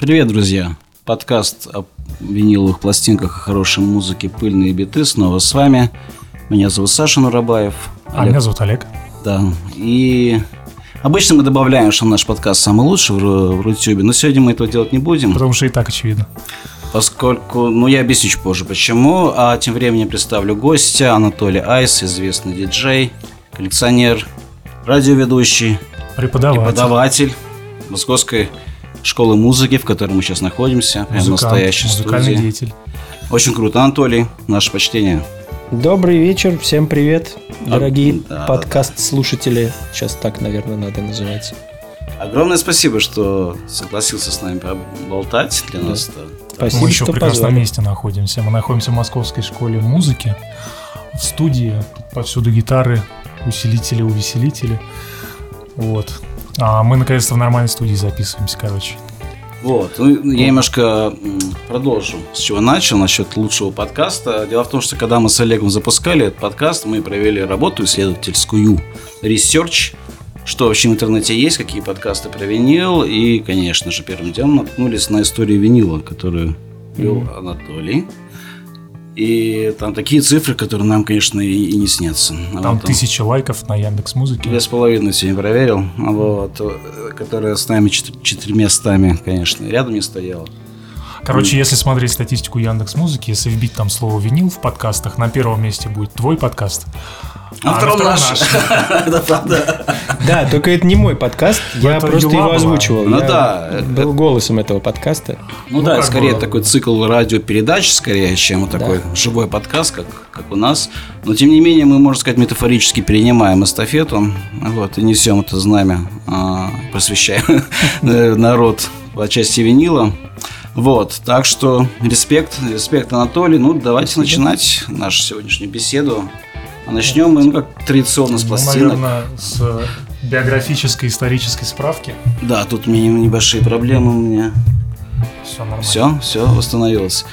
Привет, друзья! Подкаст о виниловых пластинках и хорошей музыке «Пыльные биты» снова с вами. Меня зовут Саша Нурабаев. А меня зовут Олег. Да, и обычно мы добавляем, что наш подкаст самый лучший в, в Рутюбе, но сегодня мы этого делать не будем. Потому что и так очевидно. Поскольку, ну я объясню чуть позже почему, а тем временем представлю гостя Анатолий Айс, известный диджей, коллекционер, радиоведущий, Преподаватель. преподаватель Московской школы музыки, в которой мы сейчас находимся, в Музыкант, настоящей музыкальный студии. деятель. Очень круто, Анатолий, наше почтение. Добрый вечер, всем привет, дорогие да, да, подкаст-слушатели. Сейчас так, наверное, надо называть. Огромное спасибо, что согласился с нами поболтать для нас. это Спасибо, Мы еще в что прекрасном позвали. месте находимся. Мы находимся в Московской школе музыки. В студии повсюду гитары, усилители, увеселители. Вот. А мы наконец-то в нормальной студии записываемся, короче. Вот, ну, я немножко продолжу, с чего начал, насчет лучшего подкаста. Дело в том, что когда мы с Олегом запускали этот подкаст, мы провели работу исследовательскую, research, что вообще в интернете есть, какие подкасты про винил, и, конечно же, первым делом наткнулись на историю винила, которую вел Анатолий. И там такие цифры, которые нам, конечно, и, и не снятся. Там вот тысяча лайков на Яндекс Музыке. Две с половиной сегодня проверил, вот, э, которая с нами четыр- четырьмя стами, конечно, рядом не стояла. Короче, если смотреть статистику Яндекс Музыки, если вбить там слово винил в подкастах, на первом месте будет твой подкаст. А, на втором втором наш. Это правда. Да, только это не мой подкаст, я просто его озвучивал. Ну Я да, был голосом этого подкаста. Ну Ну, да, скорее такой цикл радиопередач, скорее, чем такой живой подкаст, как, как у нас. Но тем не менее, мы, можно сказать, метафорически перенимаем эстафету, вот, и несем это знамя, а, просвещаем э, народ по части винила. Вот, так что респект, респект, Анатолий. Ну, давайте начинать нашу сегодняшнюю беседу. А начнем мы, ну, как традиционно, с Ну, пластинок. наверное, с э, биографической исторической справки. Да, тут у меня небольшие проблемы у меня. Все нормально. Все, все, восстановилось.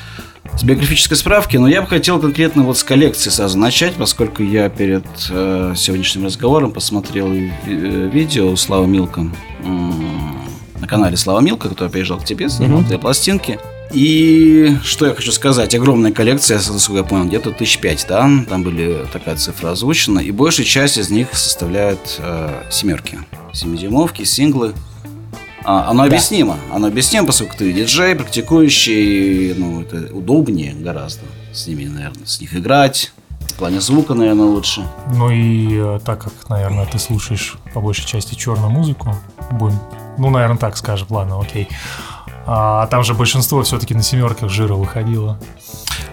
С биографической справки, но я бы хотел конкретно вот с коллекции сразу начать, поскольку я перед э, сегодняшним разговором посмотрел ви- э, видео Слава Милка м, на канале Слава Милка, который приезжал к тебе, снимал две пластинки. И что я хочу сказать, огромная коллекция, насколько я понял, где-то тысяч пять, да, там были такая цифра озвучена, и большая часть из них составляет э, семерки, семидюймовки, синглы, а, оно объяснимо. Оно объяснимо, поскольку ты диджей, практикующий, ну, это удобнее гораздо с ними, наверное, с них играть. В плане звука, наверное, лучше. Ну и э, так как, наверное, ты слушаешь по большей части черную музыку, будем, ну, наверное, так скажем, ладно, окей. А там же большинство все-таки на семерках жира выходило.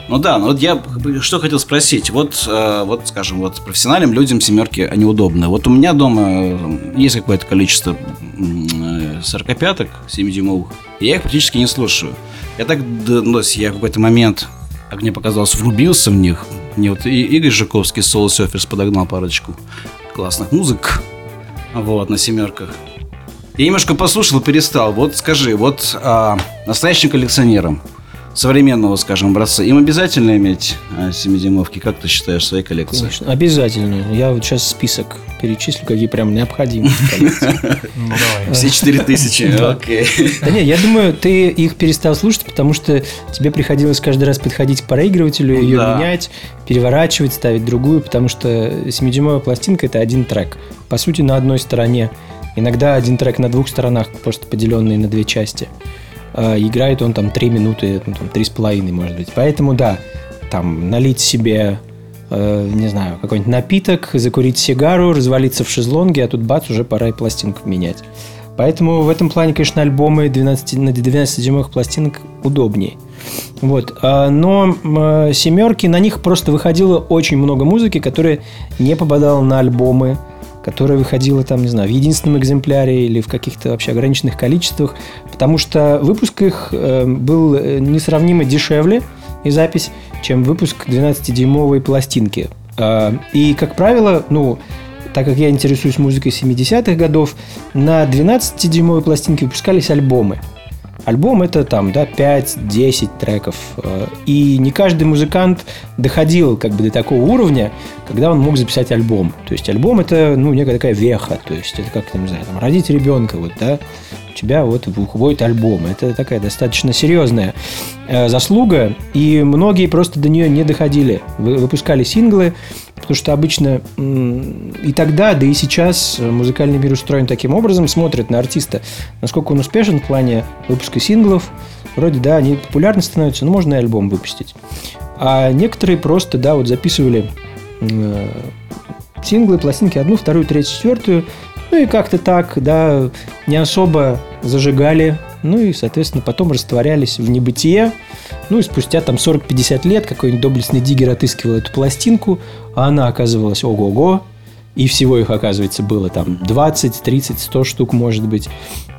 Ну да, ну вот я что хотел спросить. Вот, э, вот, скажем, вот профессиональным людям семерки, они удобны. Вот у меня дома э, есть какое-то количество м, э, 45-ок 7-дюймовых, и я их практически не слушаю. Я так, ну, я в какой-то момент, как мне показалось, врубился в них. Мне вот Игорь Жаковский Soul Surfers подогнал парочку классных музык. Вот, на семерках. Я немножко послушал перестал. Вот скажи, вот а, настоящим коллекционерам современного, скажем, образца, им обязательно иметь а, 7-дюймовки? Как ты считаешь в своей коллекции? Конечно, обязательно. Я вот сейчас список перечислю, какие прям необходимы. в коллекции. Ну, давай. Все 4000, Да. окей. Да нет, я думаю, ты их перестал слушать, потому что тебе приходилось каждый раз подходить к проигрывателю, ее Да. менять, переворачивать, ставить другую, потому что 7-дюймовая пластинка – это один трек. По сути, на одной стороне. Иногда один трек на двух сторонах, просто поделенный на две части. А, Играет он там 3 минуты, ну, там 3,5 может быть. Поэтому да, там налить себе, э, не знаю, какой-нибудь напиток, закурить сигару, развалиться в шезлонге, а тут бац, уже пора и пластинку менять. Поэтому в этом плане, конечно, альбомы 12, на 12-дюймовых пластинок удобнее. Вот. А, Но м, семерки, на них просто выходило очень много музыки, которая не попадала на альбомы, которая выходила там, не знаю, в единственном экземпляре или в каких-то вообще ограниченных количествах, потому что выпуск их э, был э, несравнимо дешевле и запись, чем выпуск 12-дюймовой пластинки. А, И, как правило, ну, так как я интересуюсь музыкой 70-х годов, на 12-дюймовой пластинке выпускались альбомы. Альбом это там, да, 5-10 треков. Э, И не каждый музыкант доходил как бы до такого уровня, когда он мог записать альбом. То есть альбом это, ну, некая такая веха. То есть это как, не знаю, там, родить ребенка, вот, да. Тебя вот выходит альбом. Это такая достаточно серьезная э, заслуга, и многие просто до нее не доходили. Вы, выпускали синглы, потому что обычно и тогда, да и сейчас музыкальный мир устроен таким образом, смотрят на артиста, насколько он успешен в плане выпуска синглов. Вроде, да, они популярны становятся, но можно и альбом выпустить. А некоторые просто, да, вот записывали э, синглы, пластинки, одну, вторую, третью, четвертую, ну и как-то так, да, не особо зажигали, ну и, соответственно, потом растворялись в небытие. Ну и спустя там 40-50 лет какой-нибудь доблестный диггер отыскивал эту пластинку, а она оказывалась ого-го, и всего их, оказывается, было там 20, 30, 100 штук, может быть.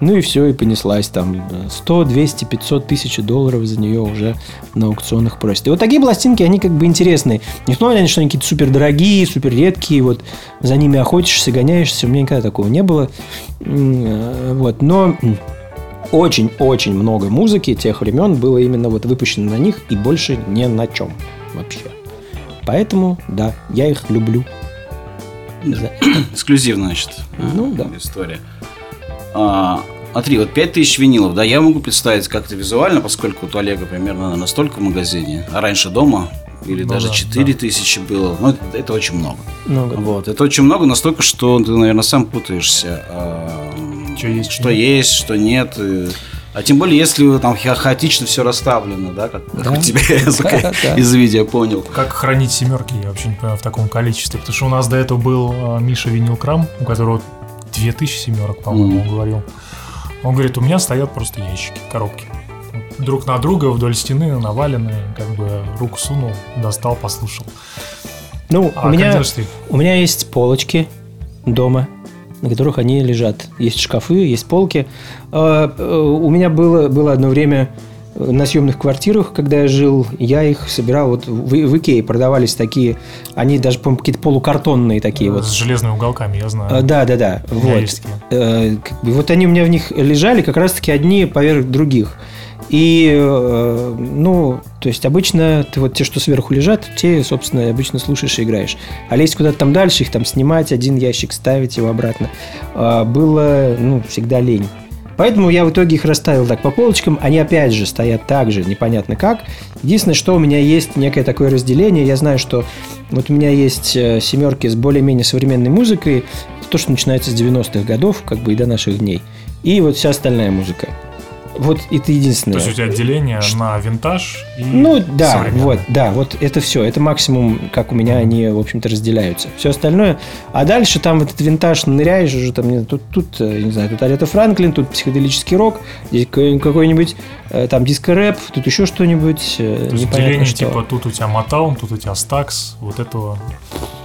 Ну и все, и понеслась там 100, 200, 500 тысяч долларов за нее уже на аукционах просят. И вот такие пластинки, они как бы интересные. Не то, что они какие-то супер дорогие, супер редкие, вот за ними охотишься, гоняешься. У меня никогда такого не было. Э, вот, но очень-очень много музыки тех времен было именно вот выпущено на них и больше ни на чем вообще. Поэтому, да, я их люблю. Эксклюзивная, значит, ну, да. история. А, смотри, вот 5000 винилов, да, я могу представить как-то визуально, поскольку вот у Олега примерно настолько в магазине, а раньше дома или ну, даже да, 4000 да. было. Ну, это, это очень много. Много. Вот, это очень много, настолько, что ты, наверное, сам путаешься. А, что есть, что нет. есть, что нет. А тем более, если там хаотично все расставлено, да, как, да? у тебя да, да. из видео понял. Как хранить семерки, я вообще не понимаю, в таком количестве. Потому что у нас до этого был а, Миша Винилкрам, у которого 2000 семерок, по-моему, mm. он говорил. Он говорит, у меня стоят просто ящики, коробки. Друг на друга вдоль стены навалены, как бы руку сунул, достал, послушал. Ну, а у, меня, у меня есть полочки дома, на которых они лежат. Есть шкафы, есть полки. А, э, у меня было, было одно время э, на съемных квартирах, когда я жил, я их собирал вот в, в Икее продавались такие, они даже, по-моему, какие-то полукартонные такие вот. С железными уголками, я знаю. А, да, да, да. Вот. Э, вот они у меня в них лежали, как раз-таки одни поверх других. И, э, ну, то есть обычно ты вот те, что сверху лежат, те, собственно, обычно слушаешь и играешь. А лезть куда-то там дальше, их там снимать, один ящик ставить его обратно, э, было, ну, всегда лень. Поэтому я в итоге их расставил так по полочкам. Они опять же стоят так же, непонятно как. Единственное, что у меня есть некое такое разделение. Я знаю, что вот у меня есть э, семерки с более-менее современной музыкой. То, что начинается с 90-х годов, как бы и до наших дней. И вот вся остальная музыка. Вот это единственное. То есть у тебя отделение на винтаж и Ну да, вот, да, вот это все. Это максимум, как у меня они, в общем-то, разделяются. Все остальное. А дальше там вот этот винтаж ныряешь уже там, тут, тут, э, не знаю, тут Арета Франклин, тут психоделический рок, здесь какой-нибудь э, там диско-рэп, тут еще что-нибудь. Э, То есть отделение что. типа тут у тебя Матаун, тут у тебя Стакс, вот этого.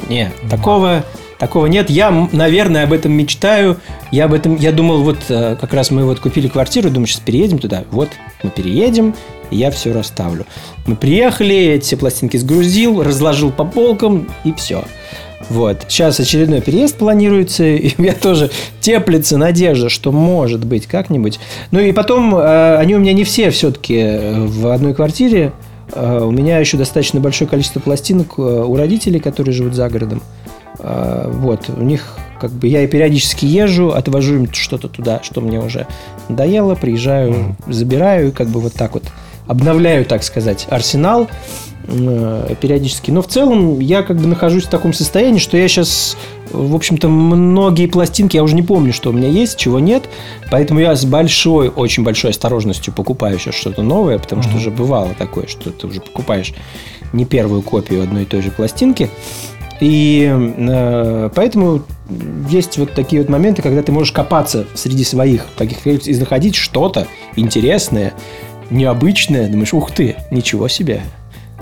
Не, такого Такого нет. Я, наверное, об этом мечтаю. Я об этом, я думал, вот э, как раз мы вот купили квартиру, думаю, сейчас переедем туда. Вот мы переедем, и я все расставлю. Мы приехали, эти пластинки сгрузил, разложил по полкам, и все. Вот. Сейчас очередной переезд планируется, и у меня тоже теплится надежда, что может быть как-нибудь. Ну и потом, э, они у меня не все все-таки э, в одной квартире. У меня еще достаточно большое количество пластинок у родителей, которые живут за городом. А, вот, у них как бы я и периодически езжу, отвожу им что-то туда, что мне уже надоело, приезжаю, mm. забираю, как бы вот так вот обновляю, так сказать, арсенал э, периодически. Но в целом я как бы нахожусь в таком состоянии, что я сейчас, в общем-то, многие пластинки, я уже не помню, что у меня есть, чего нет. Поэтому я с большой, очень большой осторожностью покупаю сейчас что-то новое, потому mm-hmm. что уже бывало такое, что ты уже покупаешь не первую копию одной и той же пластинки. И э, поэтому есть вот такие вот моменты, когда ты можешь копаться среди своих таких и находить что-то интересное, необычное. Думаешь, ух ты, ничего себе.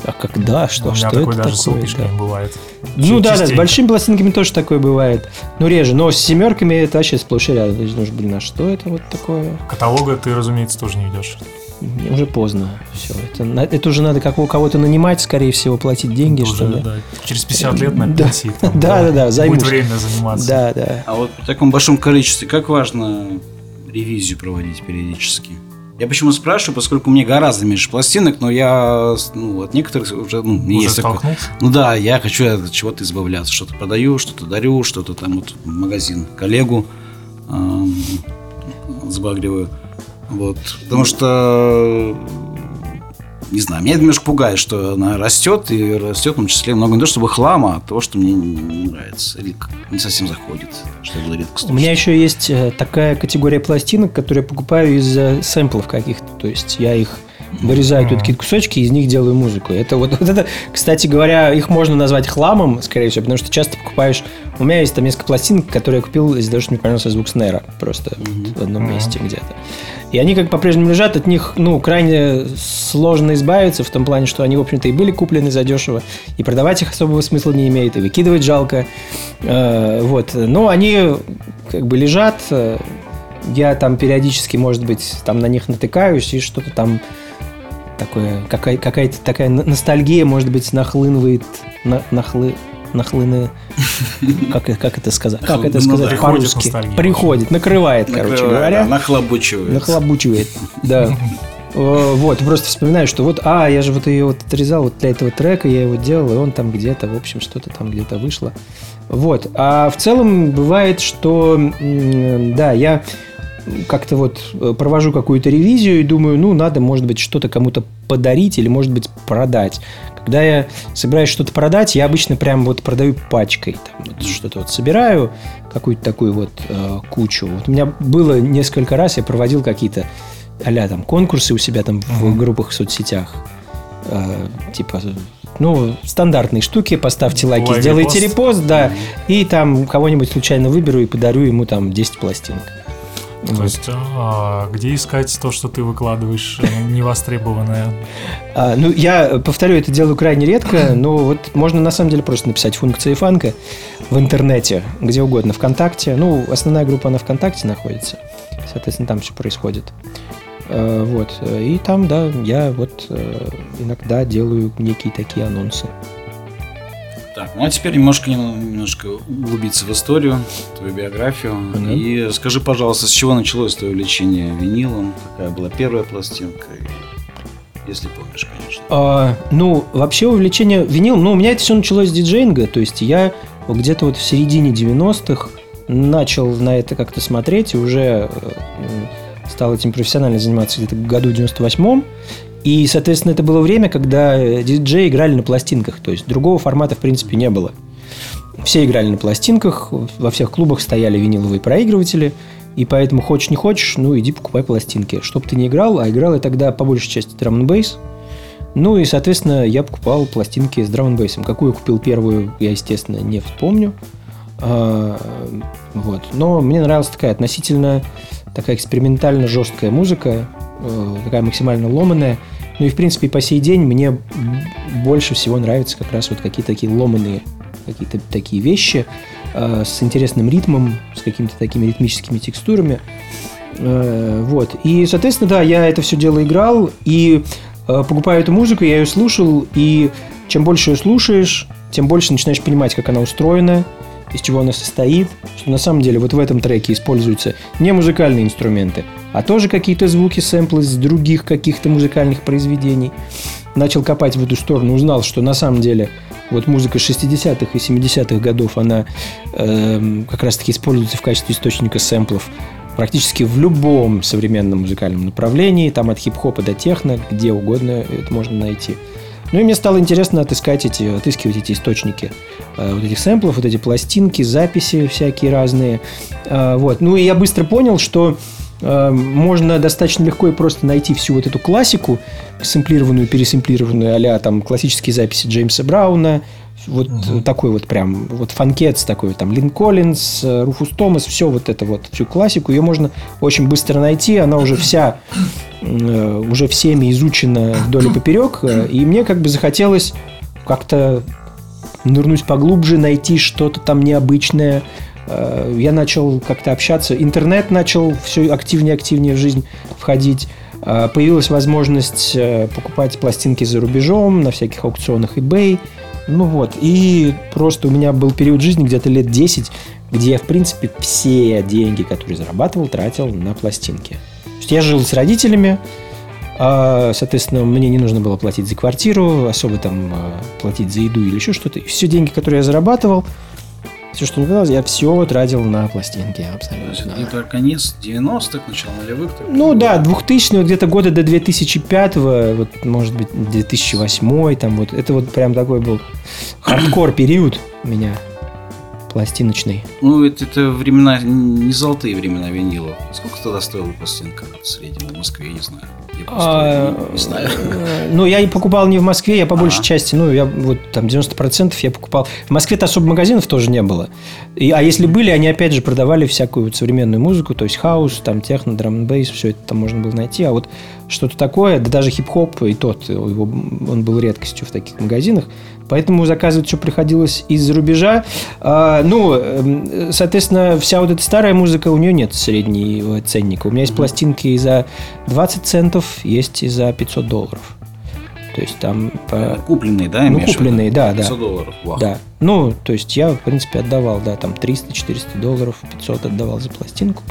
А когда? Что? У меня что такое это даже такое? С да. бывает. Ну да, да, с большими пластинками тоже такое бывает. Ну, реже. Но с семерками это вообще сплошь и рядом. Думаешь, блин, а что это вот такое? Каталога ты, разумеется, тоже не ведешь уже поздно. Все. Это, это уже надо как у кого-то нанимать, скорее всего, платить деньги, что ли. Да. Через 50 лет на пенсии. Да, да, да, да, Будет время заниматься. Да, да. А вот при таком большом количестве, как важно ревизию проводить периодически? Я почему спрашиваю, поскольку мне гораздо меньше пластинок, но я, ну, от некоторых уже, ну, уже есть такой, ну да, я хочу от чего-то избавляться, что-то продаю, что-то дарю, что-то там вот в магазин коллегу сбагриваю. Вот. Потому что не знаю, меня немножко пугает, что она растет, и растет в том числе много не то чтобы хлама, а того, что мне не нравится, или не совсем заходит, что было редко У меня еще есть э, такая категория пластинок, которые я покупаю из сэмплов каких-то, то есть я их вырезаю тут какие-то кусочки, из них делаю музыку. Это вот, вот это, кстати говоря, их можно назвать хламом, скорее всего, потому что часто покупаешь... У меня есть там несколько пластинок, которые я купил из-за того, что мне понравился звук снэра просто mm-hmm. в одном месте где-то. И они как по-прежнему лежат, от них, ну, крайне сложно избавиться, в том плане, что они, в общем-то, и были куплены задешево, и продавать их особого смысла не имеет, и выкидывать жалко. Э, вот. Но они как бы лежат, я там периодически, может быть, там на них натыкаюсь, и что-то там такое, какая, какая-то такая ностальгия, может быть, нахлынывает, на, нахлы, нахлыны, как, как это сказать, как это сказать по-русски, приходит, накрывает, короче говоря, нахлобучивает, нахлобучивает, да. Вот, просто вспоминаю, что вот, а, я же вот ее вот отрезал вот для этого трека, я его делал, и он там где-то, в общем, что-то там где-то вышло. Вот. А в целом бывает, что, да, я как-то вот э, провожу какую-то ревизию и думаю, ну, надо, может быть, что-то кому-то подарить или, может быть, продать. Когда я собираюсь что-то продать, я обычно прям вот продаю пачкой. Там, вот, что-то вот собираю, какую-то такую вот э, кучу. Вот у меня было несколько раз, я проводил какие-то а там конкурсы у себя там в группах в соцсетях. Э, типа ну, стандартные штуки, поставьте лайки, Лайк сделайте репост, да, и там кого-нибудь случайно выберу и подарю ему там 10 пластинок. То вот. есть, а, где искать то, что ты выкладываешь э, невостребованное? А, ну, я повторю, это делаю крайне редко, но вот можно на самом деле просто написать функции фанка в интернете, где угодно, ВКонтакте. Ну, основная группа на ВКонтакте находится. Соответственно, там все происходит. А, вот. И там, да, я вот э, иногда делаю некие такие анонсы. Так, ну а теперь немножко, немножко углубиться в историю, твою биографию. Mm-hmm. И скажи, пожалуйста, с чего началось твое увлечение винилом? Какая была первая пластинка? Если помнишь, конечно. А, ну, вообще увлечение винилом, ну, у меня это все началось с диджейнга. То есть я где-то вот в середине 90-х начал на это как-то смотреть и уже э, стал этим профессионально заниматься где-то в году 98-м. И, соответственно, это было время, когда диджеи играли на пластинках. То есть другого формата, в принципе, не было. Все играли на пластинках, во всех клубах стояли виниловые проигрыватели. И поэтому хочешь не хочешь, ну иди покупай пластинки. Чтоб ты не играл, а играл я тогда по большей части драм бейс. Ну и, соответственно, я покупал пластинки с драм бейсом. Какую я купил первую, я, естественно, не вспомню. А, вот. Но мне нравилась такая относительно такая экспериментально жесткая музыка, Э, такая максимально ломаная. Ну и, в принципе, по сей день мне больше всего нравятся как раз вот какие-то такие ломаные какие-то такие вещи э, с интересным ритмом, с какими-то такими ритмическими текстурами. Э, вот. И, соответственно, да, я это все дело играл, и э, покупаю эту музыку, я ее слушал, и чем больше ее слушаешь, тем больше начинаешь понимать, как она устроена, из чего она состоит, что на самом деле вот в этом треке используются не музыкальные инструменты, а тоже какие-то звуки, сэмплы с других каких-то музыкальных произведений. Начал копать в эту сторону, узнал, что на самом деле вот музыка 60-х и 70-х годов, она э, как раз-таки используется в качестве источника сэмплов практически в любом современном музыкальном направлении, там от хип-хопа до техно, где угодно это можно найти. Ну и мне стало интересно отыскать эти, отыскивать эти источники э, вот этих сэмплов, вот эти пластинки, записи всякие разные. Э, вот. Ну и я быстро понял, что э, можно достаточно легко и просто найти всю вот эту классику, сэмплированную, пересэмплированную, а там классические записи Джеймса Брауна, вот угу. такой вот прям, вот фанкетс такой, там, Лин Коллинз, Руфус Томас, все вот это вот, всю классику, ее можно очень быстро найти, она уже вся Э, уже всеми изучена вдоль и поперек, э, и мне как бы захотелось как-то нырнуть поглубже, найти что-то там необычное. Э, я начал как-то общаться, интернет начал все активнее и активнее в жизнь входить. Появилась возможность покупать пластинки за рубежом на всяких аукционах eBay. Ну вот, и просто у меня был период жизни где-то лет 10, где я, в принципе, все деньги, которые зарабатывал, тратил на пластинки есть я жил с родителями, а, соответственно, мне не нужно было платить за квартиру, особо там а, платить за еду или еще что-то. все деньги, которые я зарабатывал, Все, что не понравилось, я все тратил на пластинки То есть абсолютно. это конец 90-х, начало нулевых. так? Ну да, 2000 вот где-то года до 2005, вот может быть 2008, там вот это вот прям такой был хардкор период у меня пластиночный. Ну, это, это времена, не золотые времена винила. Сколько тогда стоила пластинка в среднем в Москве, я не знаю. Я А, не, знаю. э, Ну, я и покупал не в Москве, я по большей Ага. части, ну, я вот там 90% я покупал. В Москве-то особо магазинов тоже не было. И, а если были, они опять же продавали всякую вот современную музыку, то есть хаус, там техно, драм бейс, все это там можно было найти. А вот что-то такое, да даже хип-хоп и тот, его, он был редкостью в таких магазинах. Поэтому заказывать все приходилось из-за рубежа. А, ну, эм, соответственно, вся вот эта старая музыка, у нее нет среднего ценника. У меня есть пластинки и за 20 центов, есть и за 500 долларов. То есть там... по- Купленные, да, Ну, купленные, да, да. 500 долларов. Вау. Да. Ну, то есть я, в принципе, отдавал, да, там 300-400 долларов, 500 отдавал за пластинку.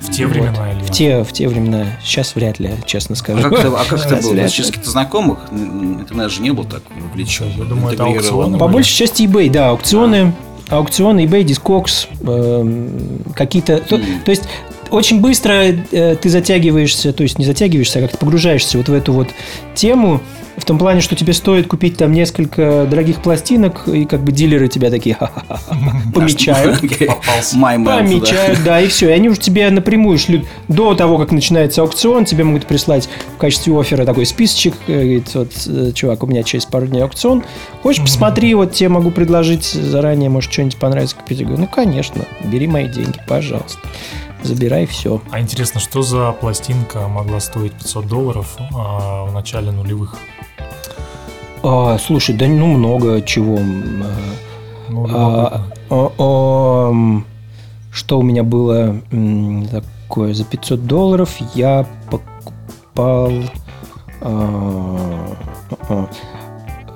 В те Вот. времена или В те, в те времена. Сейчас вряд ли, честно А скажу. как это, а как это Сейчас было? То. Через каких-то знакомых интернет же не был так вовлечен. Я думаю, это аукционы По были. большей части eBay, да, аукционы, аукционы, eBay, Discogs, эм, какие-то... То, Мгм. то есть очень быстро э, ты затягиваешься, то есть не затягиваешься, а как-то погружаешься вот в эту вот тему, в том плане, что тебе стоит купить там несколько дорогих пластинок, и как бы дилеры тебя такие помечают. Помечают, да, и все. И они уже тебе напрямую шлют до того, как начинается аукцион, тебе могут прислать в качестве оффера такой списочек. э, Говорит, вот, э, чувак, у меня через пару дней аукцион. Хочешь, посмотри, вот тебе могу предложить заранее, может, что-нибудь понравится купить. Я говорю, ну, конечно, бери мои деньги, пожалуйста. Забирай все. А интересно, что за пластинка могла стоить 500 долларов а, в начале нулевых? А, слушай, да ну много чего. Ну, а, любопытно. а, а, м, что у меня было такое? За 500 долларов я покупал... а, а,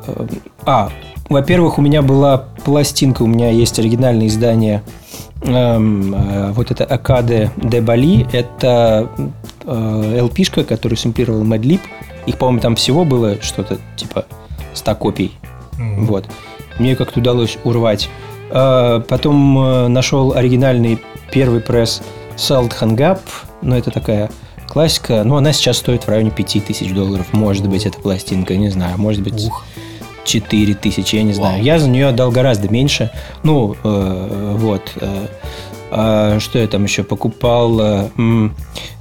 а, а, во-первых, у меня была пластинка, у меня есть оригинальное издание эм, вот это Акаде де Бали. Это э, LP-шка, которую сэмплировал Madlib. Их, по-моему, там всего было что-то типа 100 копий. Мгм. Вот. Мне как-то удалось урвать. А, Потом э, нашел оригинальный первый пресс Salt Hang Up. Но это такая классика. Но она сейчас стоит в районе 5000 долларов. Может быть, эта пластинка, не знаю. Может быть, Ух. 4 тысячи, я не знаю. Вау. Я за нее отдал гораздо меньше. Ну, э, вот. э, а что я там еще покупал? Э,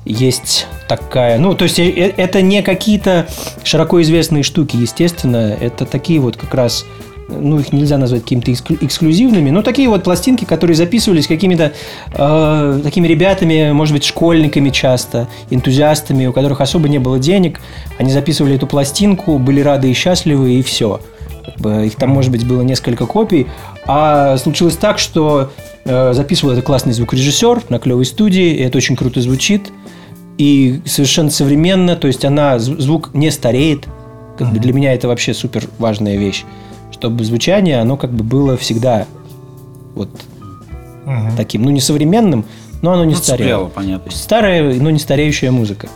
Есть такая... Ну, то есть, э, э, это не какие-то широко известные штуки, естественно. Это такие вот как раз... Ну, их нельзя назвать какими-то эксклю- эксклюзивными, но такие вот пластинки, которые записывались какими-то э, такими ребятами, может быть, школьниками часто, энтузиастами, у которых особо не было денег. Они записывали эту пластинку, были рады и счастливы, и все. Их там, может быть, было несколько копий. А случилось так, что записывал это классный звукорежиссер на клевой студии, и это очень круто звучит. И совершенно современно, то есть она, зв- звук не стареет. Как бы для меня это вообще супер важная вещь. Чтобы звучание, оно как бы было всегда вот Мгм. таким, ну не современным, но оно не Ну, старело. понятно. Старая, но не стареющая музыка.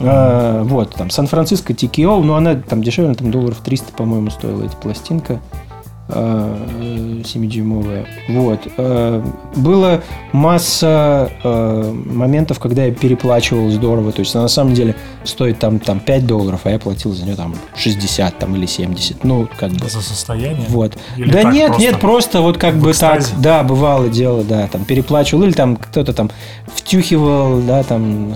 А, вот, там, Сан-Франциско TKO, ну, она там дешевле, там долларов 300, по-моему, стоила эта пластинка. А, э, 7-дюймовая. Вот. А, Было масса а, моментов, когда я переплачивал здорово. То есть, она на самом деле стоит там, там 5 долларов, а я платил за нее там 60 там, или 70. Ну, как бы. За состояние? Вот. Или да так нет, просто? нет, просто вот как бы так, экстазе? да, бывало дело, да, там переплачивал, или там кто-то там втюхивал, да, там,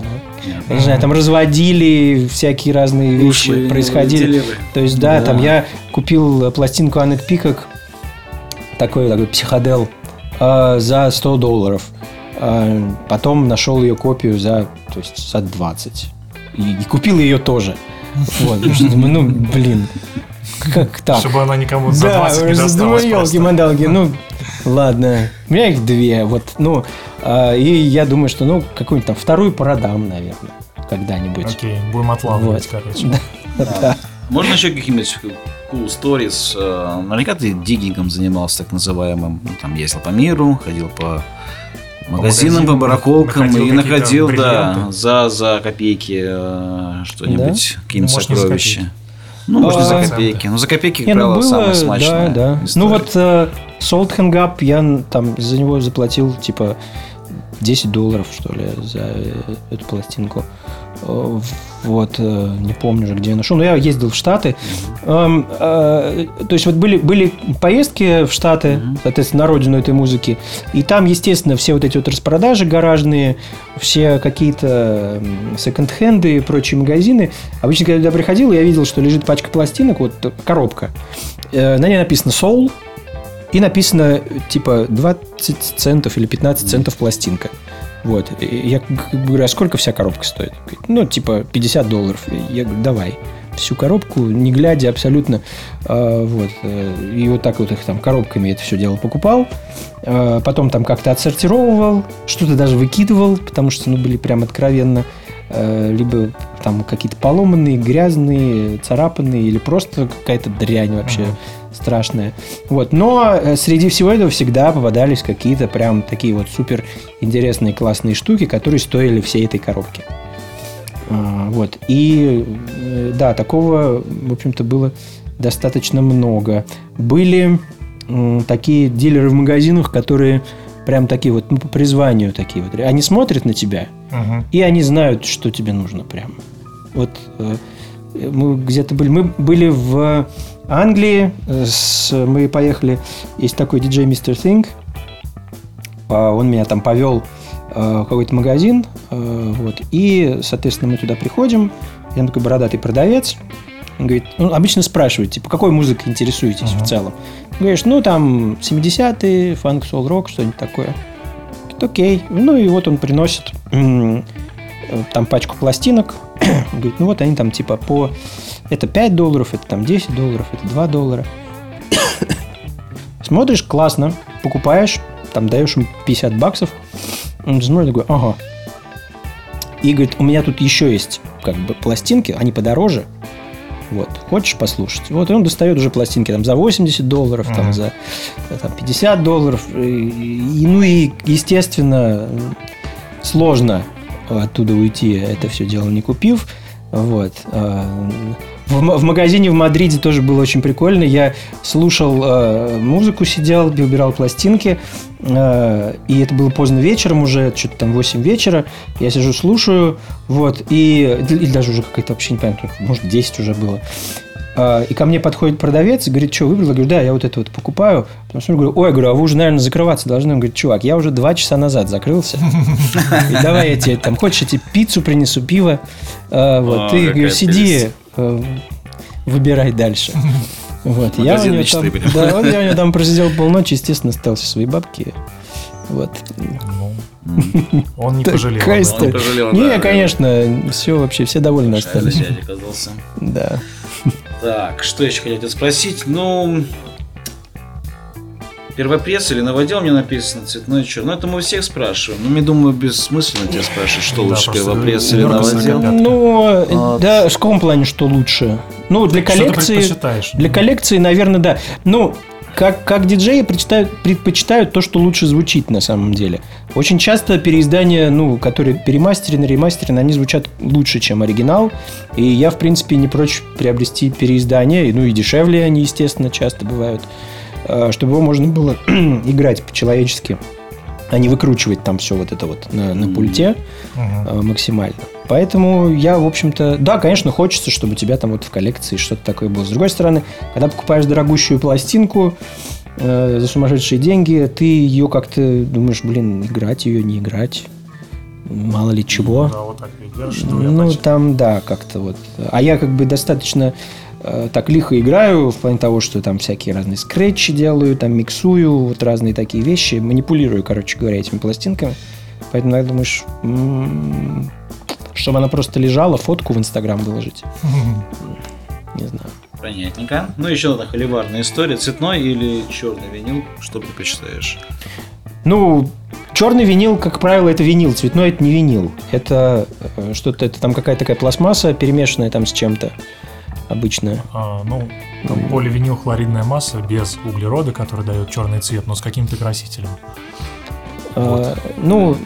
не знаю, там разводили, всякие разные вещи Ушлые происходили. То есть, да, Да. там я купил пластинку Аннет Пикок, такой, такой психодел, э, за 100 долларов. Э, Потом нашел ее копию за, то есть, за 20. И, и купил ее тоже. Вот, ну, блин, как так? Чтобы она никому за Да, 20 не уже досталась думаю, елки-мандалки, ну, ладно. У меня их две, вот, ну, а, и я думаю, что, ну, какую-нибудь там вторую продам, наверное, когда-нибудь. Окей, будем отлавливать, Вот. короче. Да. Можно еще какие-нибудь cool stories? Э, Наверняка ты диггингом занимался так называемым. Ну, Там ездил по миру, ходил по магазинам, по барахолкам и находил, да, за, за копейки э, что-нибудь, какие-нибудь не за сокровища. Ну, может, и за А, копейки. Ну, за копейки, как Не, ну, правило, было, самая смачная да, да. история. Ну вот э, Salt Hang Up я там за него заплатил типа 10 долларов, что ли, за э, эту пластинку. Э, Вот, э, не помню уже, где я нашел. Но я ездил в Штаты. Эм, э, то есть вот были, были поездки в Штаты, соответственно, на родину этой музыки. И там, естественно, все вот эти вот распродажи гаражные, все какие-то м, секонд-хенды и прочие магазины. Обычно, когда я туда приходил, я видел, что лежит пачка пластинок, вот коробка. На ней написано Soul. И написано, типа, 20 центов или 15 центов пластинка. Вот. Я говорю, а сколько вся коробка стоит? Ну, типа, 50 долларов. Я говорю, давай. Всю коробку, не глядя абсолютно. А, вот. э, И вот так вот их там коробками это все дело покупал. А, Потом там как-то отсортировывал. Что-то даже выкидывал, потому что, ну, были прям откровенно э, либо там какие-то поломанные, грязные, царапанные, или просто какая-то дрянь вообще страшная. Вот. Но э, среди всего этого всегда попадались какие-то прям такие вот супер интересные, классные штуки, которые стоили всей этой коробки. А, Вот. И э, да, такого, в общем-то, было достаточно много. Были такие дилеры в магазинах, которые прям такие вот, ну, по призванию такие вот. Они смотрят на тебя, Мгм. и они знают, что тебе нужно прям. Вот э, мы где-то были. Мы были в Англии. э, с- мы поехали. Есть такой диджей Мистер Think. А, Он меня там повел э, в какой-то магазин. э, Вот. И, соответственно, мы туда приходим. Я такой бородатый продавец. Он говорит, ну, обычно спрашивает, типа, какой музыкой интересуетесь в Ага. целом? Говоришь, ну, там, 70-е, фанк, сол, рок, что-нибудь такое. Говорит, окей. Ну, и вот он приносит там пачку пластинок. Говорит, ну, вот они там, типа, по... Это 5 долларов, это там 10 долларов, это 2 доллара. Смотришь, классно, покупаешь, там даешь им 50 баксов. Он смотрит такой, ага. И говорит, у меня тут еще есть как бы пластинки, они подороже. Вот, хочешь послушать? Вот, и он достает уже пластинки там за 80 долларов, там Мгм. за там, 50 долларов. И, и, ну и, естественно, сложно оттуда уйти, это все дело не купив. Вот. А, В, магазине в Мадриде тоже было очень прикольно. Я слушал э, музыку, сидел, убирал пластинки. э, и это было поздно вечером уже, что-то там 8 вечера. Я сижу, слушаю. Вот. И, или даже уже какая-то вообще не может 10 уже было. А, И ко мне подходит продавец и говорит, что выбрал? Я говорю, да, я вот это вот покупаю. Потому что я говорю, ой, говорю, а вы уже, наверное, закрываться должны. Он говорит, чувак, я уже два часа назад закрылся. И давай я тебе там, хочешь, я тебе пиццу принесу, пиво. А, Вот, О, ты, говорю, сиди, э, выбирай дальше. Вот, я у, него там, да, я у него там просидел полночи, естественно, остался свои бабки. Вот. Ну, он не пожалел. Такая. Он не пожалел, Не, да. конечно, все вообще, все довольны Большая остались. Да. Так, что еще хотел спросить? Ну, первопресс или новодел мне написано, цветной черный. Ну, это мы у всех спрашиваем. Ну, я думаю, бессмысленно тебя спрашивать, что Да, лучше, первопресс или новодел. Ну, А, да, в каком плане, что лучше? Ну, для Что ты коллекции... предпочитаешь? Для коллекции, наверное, да. Ну, как, как диджеи предпочитают, предпочитают то, что лучше звучит на самом деле. Очень часто переиздания, ну, которые перемастерены, ремастерены, они звучат лучше, чем оригинал. И я, в принципе, не прочь приобрести переиздания. Ну, и дешевле они, естественно, часто бывают. э, Чтобы его можно было играть по-человечески, а не выкручивать там все вот это вот на, на пульте э, максимально. Поэтому я, в общем-то, да, конечно, хочется, чтобы у тебя там вот в коллекции что-то такое было. С другой стороны, когда покупаешь дорогущую пластинку э, за сумасшедшие деньги, ты ее как-то думаешь, блин, играть ее, не играть, мало ли чего. Да, вот так держишь, Ну, пачка. там, да, как-то вот. А я как бы достаточно так лихо играю в плане того, что там всякие разные скретчи делаю, там миксую, вот разные такие вещи, манипулирую, короче говоря, этими пластинками. Поэтому иногда думаешь, м, чтобы она просто лежала, фотку в Инстаграм выложить. Не знаю. Понятненько. Ну, еще одна холиварная история. Цветной или черный винил? Что предпочитаешь? Ну, черный винил, как правило, это винил, цветной это не винил. Это э, что-то, это там какая-то такая пластмасса, перемешанная там с чем-то обычная. А, ну, там поливинилхлоридная масса без углерода, который дает черный цвет, но с каким-то красителем. А, ну,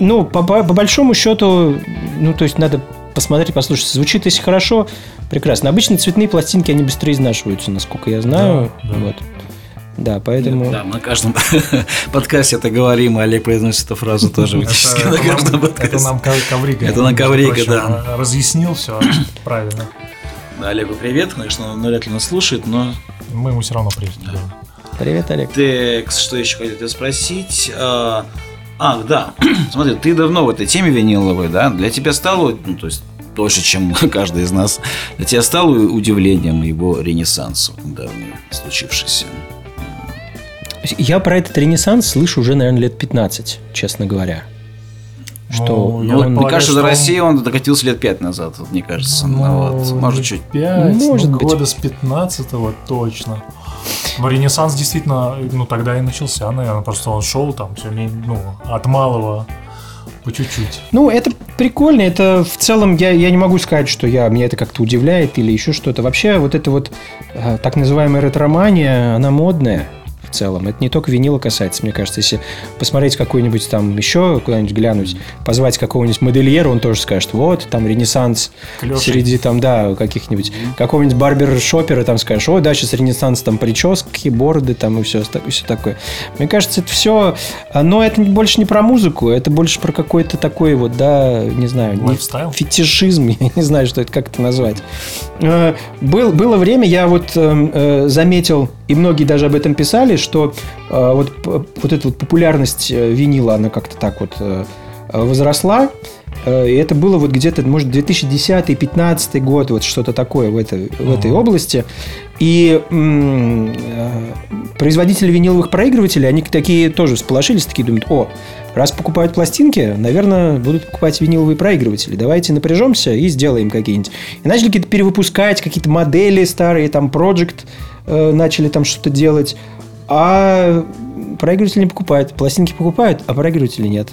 ну по, по- по большому счету, ну, то есть надо посмотреть, послушать. Звучит, если хорошо, прекрасно. Обычно цветные пластинки, они быстрее изнашиваются, насколько я знаю. Да, да. Вот. Да, поэтому... Да, мы на каждом подкасте это говорим, и Олег произносит эту фразу тоже практически Это, на каждом нам, это подкасте. нам Коврига. Это нам Коврига, да. Разъяснил все правильно. Да, Олегу привет, конечно, он вряд ли нас слушает, но Мы ему все равно привет. делаем. Привет, Олег. Так, что еще хотел тебя спросить? А, а, да. Смотри, ты давно в этой теме виниловой, да? Для тебя стало, ну, то есть больше, чем каждый из нас, для тебя стало удивлением его ренессанс вот недавно случившийся? Я про этот ренессанс слышу уже, наверное, лет 15, честно говоря. Что Ну, Ну, так мне кажется, что до он- России он докатился лет пять назад, вот, мне кажется. Ну, вот, может, чуть. пять, Может ну, быть. года с 15 точно. Но Ренессанс действительно, ну, тогда и начался, наверное, просто он шел там все, ну, от малого по чуть-чуть. Ну, это прикольно. Это в целом я, я не могу сказать, что я, меня это как-то удивляет или еще что-то. Вообще, вот эта вот э, так называемая ретромания, она модная целом. Это не только винила касается, мне кажется. Если посмотреть какой-нибудь там еще куда-нибудь глянуть, позвать какого-нибудь модельера, он тоже скажет, вот, там ренессанс клёшей. среди там, да, каких-нибудь, какого-нибудь барбер-шопера, там скажешь, о, да, сейчас ренессанс, там прически, бороды, там и все, и все такое. Мне кажется, это все, но это больше не про музыку, это больше про какой-то такой вот, да, не знаю, lifestyle? фетишизм, я не знаю, что это, как это назвать. Э, Был, было время, я вот э, э, заметил, и многие даже об этом писали, что э, вот, вот эта вот популярность э, винила, она как-то так вот э, возросла. Э, И это было вот где-то, может, 2010-2015 год, вот что-то такое в этой, в этой области. И э, производители виниловых проигрывателей, они такие тоже всполошились, такие думают, о, раз покупают пластинки, наверное, будут покупать виниловые проигрыватели. Давайте напряжемся и сделаем какие-нибудь. И начали какие-то перевыпускать, какие-то модели старые, там, Project э, начали там что-то делать. А проигрыватели не покупают. Пластинки покупают, а проигрывателей нет.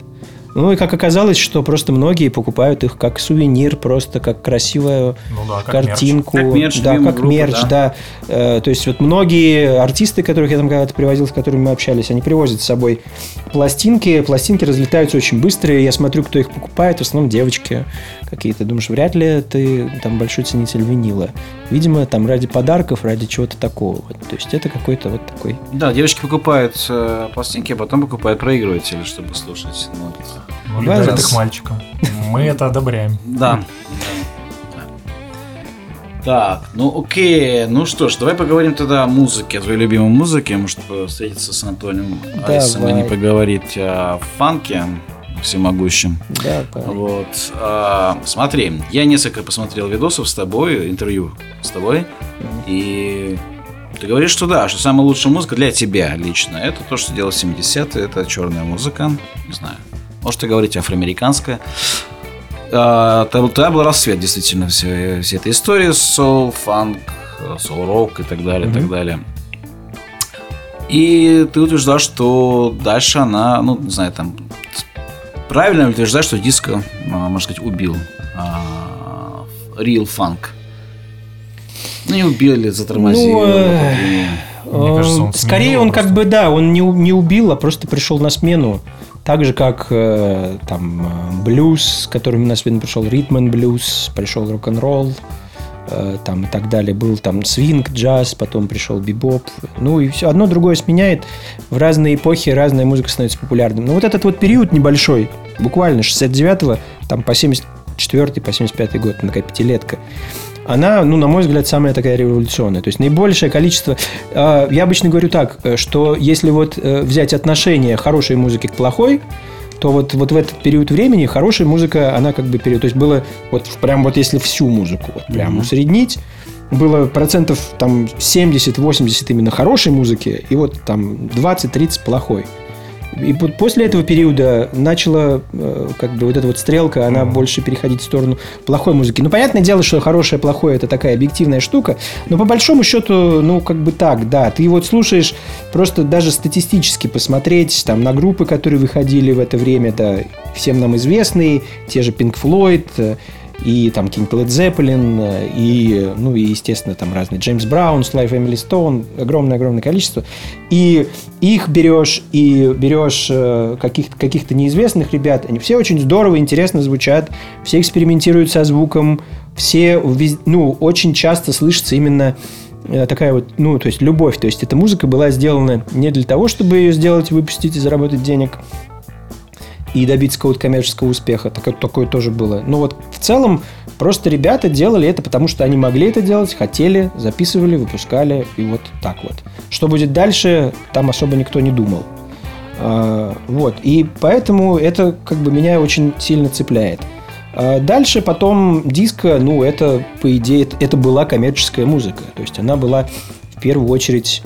Ну и как оказалось, что просто многие покупают их как сувенир, просто как красивую Ну да, как картинку. Как мерч да, как группы, мерч, да. да. Э, то есть вот многие артисты, которых я там когда-то привозил, с которыми мы общались, они привозят с собой пластинки. Пластинки разлетаются очень быстро. и Я смотрю, кто их покупает. В основном девочки какие-то. Думаешь, вряд ли ты там большой ценитель винила. Видимо, там ради подарков, ради чего-то такого. То есть это какой-то вот такой Да, девочки покупают э, пластинки, а потом покупают проигрыватели, чтобы слушать. Ну, вот. Ну, к мальчикам. Мы это одобряем. Да. Так, ну окей, ну что ж, давай поговорим тогда о музыке, о твоей любимой музыке, может встретиться с Антонием Арисом и не Давай. поговорить о фанке всемогущем. Да. Вот, а, смотри, я несколько посмотрел видосов с тобой, интервью с тобой, и ты говоришь, что да, что самая лучшая музыка для тебя лично, это то, что делал 70-е, это черная музыка, не знаю, можете говорить афроамериканская. А, там- Тогда был расцвет действительно всей, всей этой истории, соул, фанк, соул рок и так далее, и так далее. И ты утверждал, что дальше она, ну, не знаю, там, правильно ли утверждать, что диско, а, можно сказать, убил а, real фанк? Ну, не убил или затормозил. Ну, э, Мне кажется, он Э, Скорее он как бы, да, он не, не убил, а просто пришел на смену. Так же, как э, там э, блюз, которым на смену пришел ритм блюз, пришел рок-н-ролл, э, там и так далее. Был там свинг, джаз, потом пришел бибоп. Ну и все. Одно другое сменяет. В разные эпохи разная музыка становится популярной. Но вот этот вот период небольшой, буквально 69 там по 74 по 75 год, такая пятилетка, она, ну, на мой взгляд, самая такая революционная. То есть наибольшее количество... э, я обычно говорю так, э, что если вот э, взять отношение хорошей музыки к плохой, то вот, вот в этот период времени хорошая музыка, она как бы период... То есть было вот прям вот если всю музыку вот прям Мгм. усреднить, было процентов там 70-80 именно хорошей музыки, и вот там 20-30 плохой. И после этого периода начала э, как бы вот эта вот стрелка, она Мгм. больше переходить в сторону плохой музыки. Ну, понятное дело, что хорошее, плохое это такая объективная штука, но по большому счету, ну, как бы так, да. Ты вот слушаешь просто даже статистически посмотреть там на группы, которые выходили в это время, да, всем нам известные, те же Pink Floyd, э, и там King Led Zeppelin, и, ну, и, естественно, там разные Джеймс Браун, Слайв Эмили Стоун, огромное-огромное количество. И их берешь, и берешь э, каких-то каких неизвестных ребят, они все очень здорово, интересно звучат, все экспериментируют со звуком, все, ну, очень часто слышится именно э, такая вот, ну, то есть любовь. То есть эта музыка была сделана не для того, чтобы ее сделать, выпустить и заработать денег, и добиться какого-то коммерческого успеха. Такое, такое тоже было. Но вот в целом просто ребята делали это, потому что они могли это делать, хотели, записывали, выпускали, и вот так вот. Что будет дальше, там особо никто не думал. А, вот. И поэтому это как бы меня очень сильно цепляет. А дальше потом диско, ну, это, по идее, это была коммерческая музыка. То есть она была в первую очередь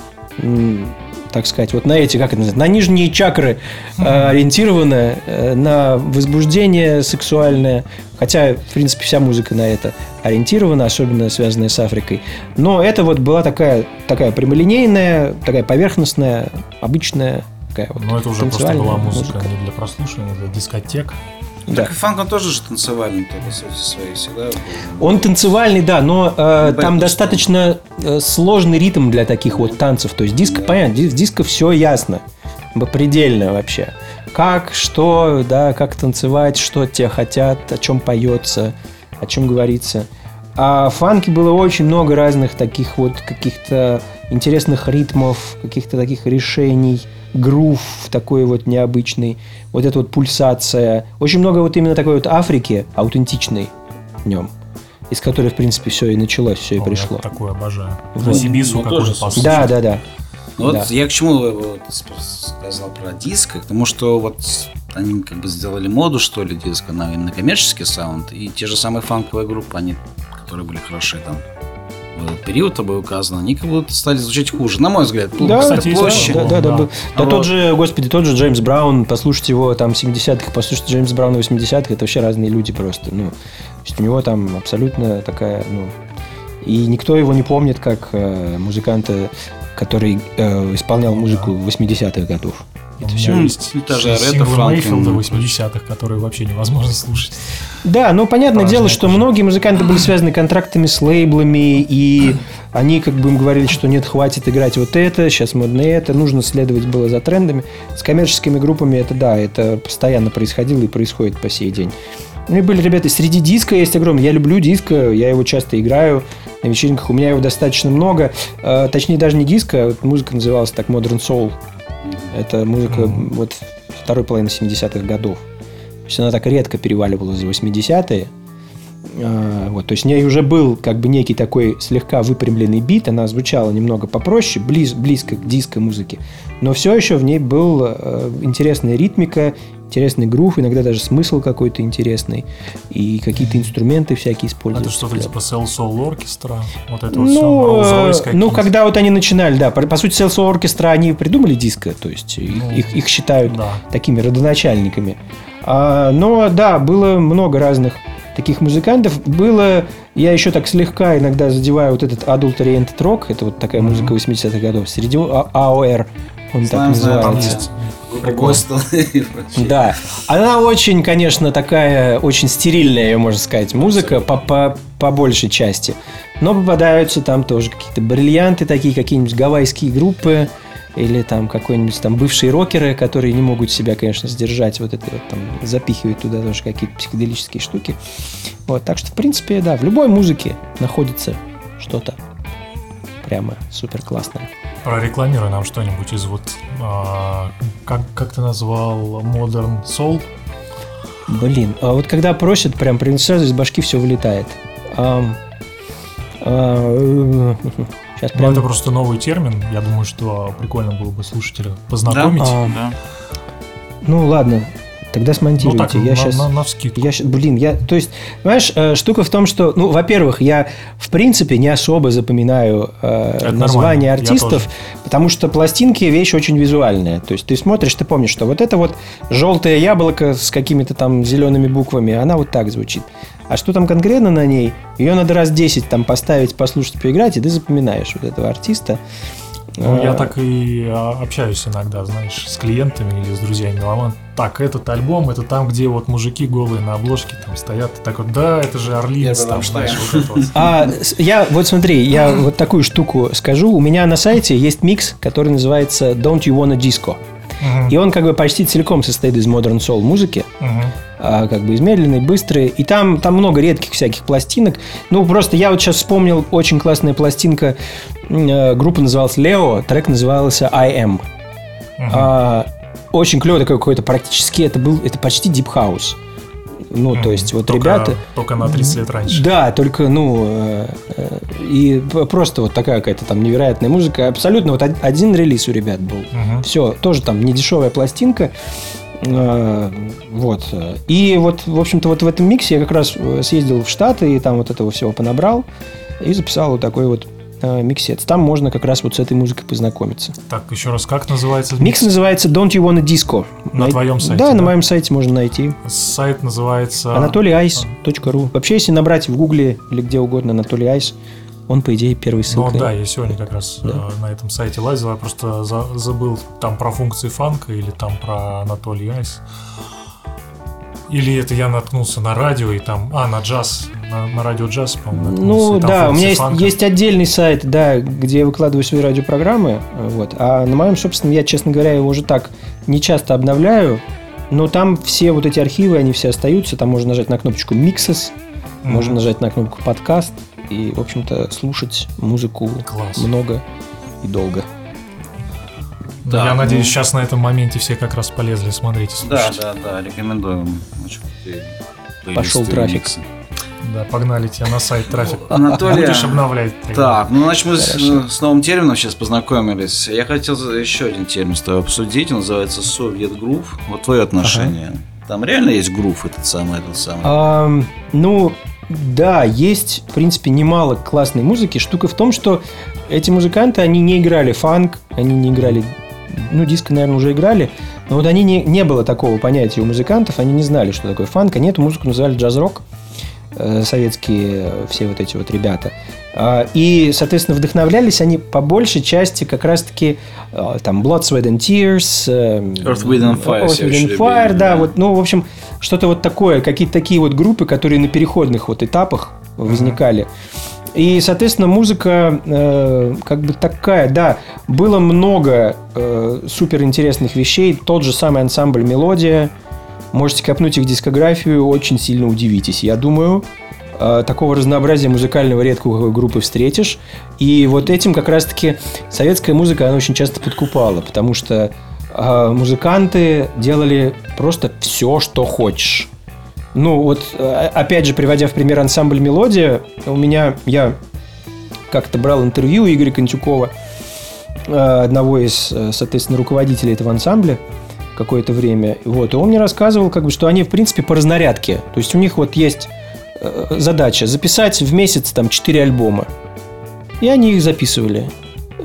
так сказать, вот на эти, как это называется, на нижние чакры э, ориентирована, э, на возбуждение сексуальное, хотя, в принципе, вся музыка на это ориентирована, особенно связанная с Африкой. Но это вот была такая, такая прямолинейная, такая поверхностная, обычная такая вот Но это уже просто была музыка, музыка не для прослушивания, для дискотек. Да. Фанк он тоже же танцевальный, то, по сути своей всегда. Он танцевальный, да, но э, там достаточно э, сложный ритм для таких вот танцев. То есть диско, да. понятно, в диско все ясно, предельно вообще. Как, что, да, как танцевать, что те хотят, о чем поется, о чем говорится. А в фанке было очень много разных таких вот каких-то интересных ритмов, каких-то таких решений – грув такой вот необычный, вот эта вот пульсация. Очень много вот именно такой вот Африки аутентичной в нем из которой, в принципе, все и началось, все и О, пришло. Я такое обожаю. Вот. Сибису ну, послушать. Да, да, да. Ну, да. Вот я к чему вот, сказал про диск, к тому, что вот они как бы сделали моду, что ли, диска на, на коммерческий саунд, и те же самые фанковые группы, они, которые были хороши там период тобой указано, они как будто стали звучать хуже, на мой взгляд. Да, кстати, проще. Да, да, да, да. да, тот же, господи, тот же Джеймс Браун, послушать его там 70-х, послушать Джеймс Брауна 80-х, это вообще разные люди просто. Ну, то есть у него там абсолютно такая, ну, и никто его не помнит как э, музыканта, который э, исполнял музыку 80-х годов. Это все есть. Даже Ретро Мейфилда 80-х, которые вообще невозможно слушать. Да, ну понятное дело, что многие музыканты были связаны контрактами с лейблами, и они как бы им говорили, что нет, хватит играть вот это, сейчас модно это, нужно следовать было за трендами. С коммерческими группами это да, это постоянно происходило и происходит по сей день. Ну и были ребята, среди диска есть огромный. Я люблю диско, я его часто играю на вечеринках. У меня его достаточно много. Э, точнее, даже не диско, а музыка называлась так Modern Soul. Это музыка mm-hmm. вот второй половины 70-х годов. То есть она так редко переваливала за 80-е. А, вот, то есть у нее уже был как бы некий такой слегка выпрямленный бит, она звучала немного попроще, близ, близко к диско-музыке, но все еще в ней был э, интересная ритмика, интересный грув, иногда даже смысл какой-то интересный, и какие-то инструменты всякие используют. Это что-то типа Cell Soul Orchestra? Вот это ну, вот все, ну, когда вот они начинали, да, по, по сути, Cell Soul Orchestra, они придумали диско, то есть ну, их, их считают да. такими родоначальниками. А, но да, было много разных таких музыкантов. Было, я еще так слегка иногда задеваю вот этот Adult Oriented Rock, это вот такая музыка 80-х годов, среди АОР, он Знаем, так называется. Апостол. Да. Она очень, конечно, такая, очень стерильная, ее можно сказать, музыка по, по, по большей части. Но попадаются там тоже какие-то бриллианты, такие какие-нибудь гавайские группы, или там какой-нибудь там бывшие рокеры, которые не могут себя, конечно, сдержать, вот это вот там запихивают туда тоже какие-то психоделические штуки. Вот, так что, в принципе, да, в любой музыке находится что-то прямо супер классное. Прорекламируй нам что-нибудь из вот, а, как, как ты назвал, Modern Soul? Блин, а вот когда просят, прям сразу из башки все вылетает. А, а, сейчас прям... Ну, это просто новый термин. Я думаю, что прикольно было бы слушателя познакомить. Да? А, да. Ну ладно, Тогда смонтируйте. Ну, так, я на, сейчас, на, на. Я, блин, я, то есть, понимаешь, э, штука в том, что, ну, во-первых, я в принципе не особо запоминаю э, названия артистов, потому что пластинки вещь очень визуальная. То есть ты смотришь, ты помнишь, что вот это вот желтое яблоко с какими-то там зелеными буквами, она вот так звучит. А что там конкретно на ней? Ее надо раз 10 там поставить, послушать, поиграть, и ты запоминаешь вот этого артиста. Ну, А, я так и а, общаюсь иногда, знаешь, с клиентами или с друзьями меломан. Так, этот альбом, это там, где вот мужики голые на обложке там стоят. И так вот, да, это же Орлинс, там, Рамштайн. знаешь, вот это вот. А я вот смотри, я вот такую штуку скажу. У меня на сайте есть микс, который называется Don't You Wanna Disco. И он как бы почти целиком состоит из Modern Soul музыки. мгм. а, как бы из медленной, быстрой. И там, там много редких всяких пластинок. Ну, просто я вот сейчас вспомнил очень классная пластинка. Э, Группа называлась Лео, трек назывался I Am. А, очень клевый такой какой-то практически, это был, это почти Deep House. Ну, то есть вот Только- ребята... Только на 30 лет раньше. Да, только, ну, э, э, и просто вот такая какая-то там невероятная музыка. Абсолютно вот од- один релиз у ребят был. Мгм. Все, тоже там недешевая пластинка. Э, Вот. И вот, в общем-то, вот в этом миксе я как раз съездил в Штаты и там вот этого всего понабрал и записал вот такой вот э, миксец. Там можно как раз вот с этой музыкой познакомиться. Так, еще раз, как называется Микс называется Don't You Wanna Disco. На Най- твоем сайте, Да, да? на моем сайте можно найти. Сайт называется... AnatolийIce.ru Вообще, если набрать в гугле или где угодно Анатолий Айс, он, по идее, первый Ну ссылкой. да, я сегодня как раз Да. э, на этом сайте лазил, я просто за- забыл там про функции фанка или там про Анатолий Айс. Или это я наткнулся на радио и там... А, на джаз. На, на радио джаз, по-моему, наткнулся, Ну да, у меня есть, фанка. есть отдельный сайт, да, где я выкладываю свои радиопрограммы. Вот. А на моем собственном я, честно говоря, его уже так не часто обновляю. Но там все вот эти архивы, они все остаются. Там можно нажать на кнопочку Mixes, Мгм. можно нажать на кнопку подкаст и, в общем-то, слушать музыку Класс. много и долго. Ну, Да, я ну- надеюсь, сейчас на этом моменте все как раз полезли смотреть и Да, да, да, рекомендуем. Очень Пошел трафик. миксы. Да, погнали тебя на сайт трафик. Анатолий, Будешь обновлять. Так, ну значит мы с, Хорошо. с новым термином сейчас познакомились. Я хотел еще один термин с тобой обсудить. Он называется Совет Грув. Вот твое отношение. Там реально есть грув этот самый, этот самый. Ам, ну, да, есть, в принципе, немало классной музыки. Штука в том, что эти музыканты, они не играли фанк, они не играли... Ну, диско, наверное, уже играли. Но вот они не, не было такого понятия у музыкантов, они не знали, что такое фанк. Они эту музыку называли джаз-рок. э, Советские все вот эти вот ребята. А, И, соответственно, вдохновлялись они по большей части как раз-таки э, там Blood, Sweat and Tears, э, Earth, Wind and Fire Earth, Wind and Fire, любили, да, да. вот, ну, в общем, что-то вот такое, какие-то такие вот группы, которые на переходных вот этапах возникали. И, соответственно, музыка э, как бы такая, да, было много э, суперинтересных вещей. Тот же самый ансамбль «Мелодия». Можете копнуть их дискографию, очень сильно удивитесь. Я думаю, э, такого разнообразия музыкального редко у какой группы встретишь. И вот этим как раз-таки советская музыка, она очень часто подкупала, потому что э, музыканты делали просто все, что хочешь. Ну, вот, э, опять же, приводя в пример ансамбль «Мелодия», у меня, я как-то брал интервью Игоря Контюкова, э, одного из, э, соответственно, руководителей этого ансамбля какое-то время. Вот, и он мне рассказывал, как бы, что они, в принципе, по разнарядке. То есть у них вот есть задача записать в месяц там 4 альбома. И они их записывали.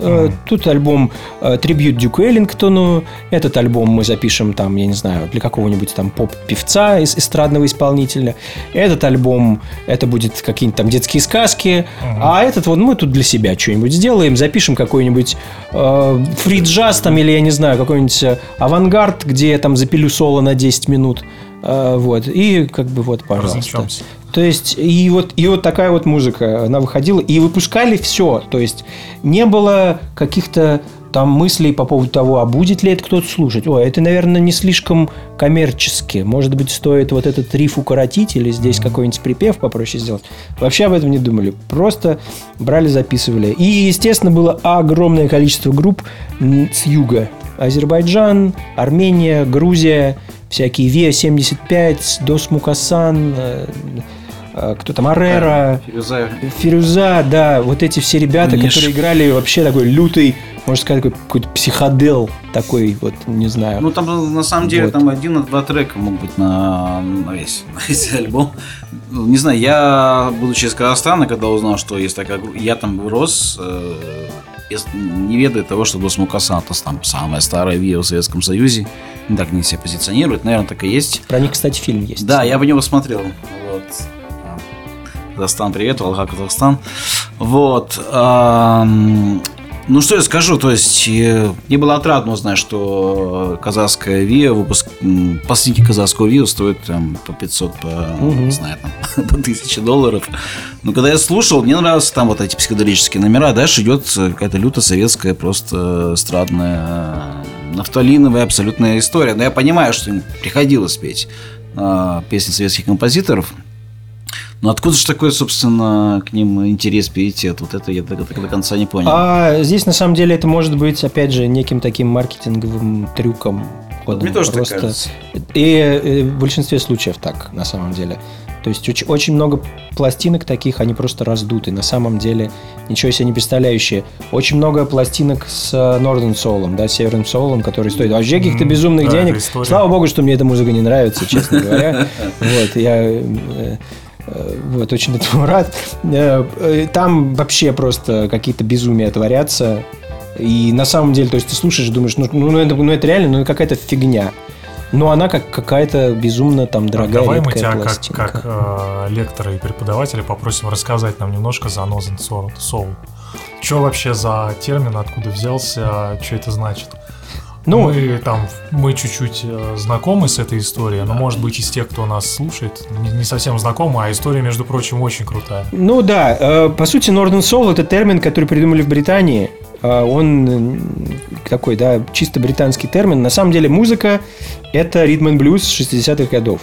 Э. Тут альбом э, трибьют Дюку Эллингтону. Этот альбом мы запишем там, я не знаю, для какого-нибудь там поп-певца, эс- эстрадного исполнителя. Этот альбом, это будет какие-нибудь там детские сказки. Мгм. А этот вот мы тут для себя что-нибудь сделаем, запишем какой-нибудь э, фри-джаз там или, я не знаю, какой-нибудь э, авангард, где я там запилю соло на 10 минут. Вот. И как бы вот, пожалуйста. Развлечемся. То есть, и вот, и вот такая вот музыка, она выходила, и выпускали все. То есть, не было каких-то там мыслей по поводу того, а будет ли это кто-то слушать. Ой, это, наверное, не слишком коммерчески. Может быть, стоит вот этот риф укоротить или здесь какой-нибудь припев попроще сделать. Вообще об этом не думали. Просто брали, записывали. И, естественно, было огромное количество групп с юга. Азербайджан, Армения, Грузия, всякие ВИА-75, Дос Мукасан, э, кто там, Арера, Фируза. Фирюза, да, вот эти все ребята, Миш. которые играли вообще такой лютый, можно сказать, такой какой-то психодел такой, вот, не знаю. Ну, там, на самом деле, Вот. там один-два трека могут быть на, на, весь, на весь альбом. Ну, Не знаю, я, будучи из Казахстана, когда узнал, что есть такая группа, я там рос, э, не ведая того, что Дос Мукасан, это там самая старая виа в Советском Союзе. Не так они себя позиционируют, наверное, так и есть. Про них, кстати, фильм есть. Да, я бы него смотрел. Вот. А, Казахстан, привет, Алга, Казахстан. Вот. Ну, что я скажу, то есть, э, мне было отрадно узнать, что казахская ВИА, выпуск, пластинки казахского ВИА стоят там по 500, по, не знаю, там, по 1000 долларов. Но когда я слушал, мне нравятся там вот эти психоделические номера, дальше идет какая-то люто советская, просто эстрадная, нафталиновая абсолютная история. Но я понимаю, что им приходилось петь э, песни советских композиторов, но откуда же такой, собственно, к ним интерес, пиетет? Вот это я до, до, до конца не понял. А здесь на самом деле это может быть, опять же, неким таким маркетинговым трюком. Вот мне тоже так кажется. И, и в большинстве случаев так, на самом деле. То есть очень, очень много пластинок таких, они просто раздуты. На самом деле ничего себе не представляющие. Очень много пластинок с Northern Soul, да, Северным Soul, который стоит вообще каких-то безумных да, денег. история. Слава богу, что мне эта музыка не нравится, честно говоря. Вот, я э, э, вот, очень этому рад. Э, э, Там вообще просто какие-то безумия творятся. И на самом деле, то есть ты слушаешь, думаешь, ну, ну, это, ну это реально, ну какая-то фигня. Но она как какая-то безумно там дорогая, Давай мы тебя как, пластинка. как э, лектора и преподавателя попросим рассказать нам немножко за Northern. Soul. Что вообще за термин, откуда взялся, что это значит? Ну, мы там, мы чуть-чуть э, знакомы с этой историей, но может быть из тех, кто нас слушает, не, совсем знакомы, а история, между прочим, очень крутая. Ну да, э, по сути, Northern Soul это термин, который придумали в Британии. Э, Он такой, да, чисто британский термин. На самом деле музыка это ритм блюз 60-х годов,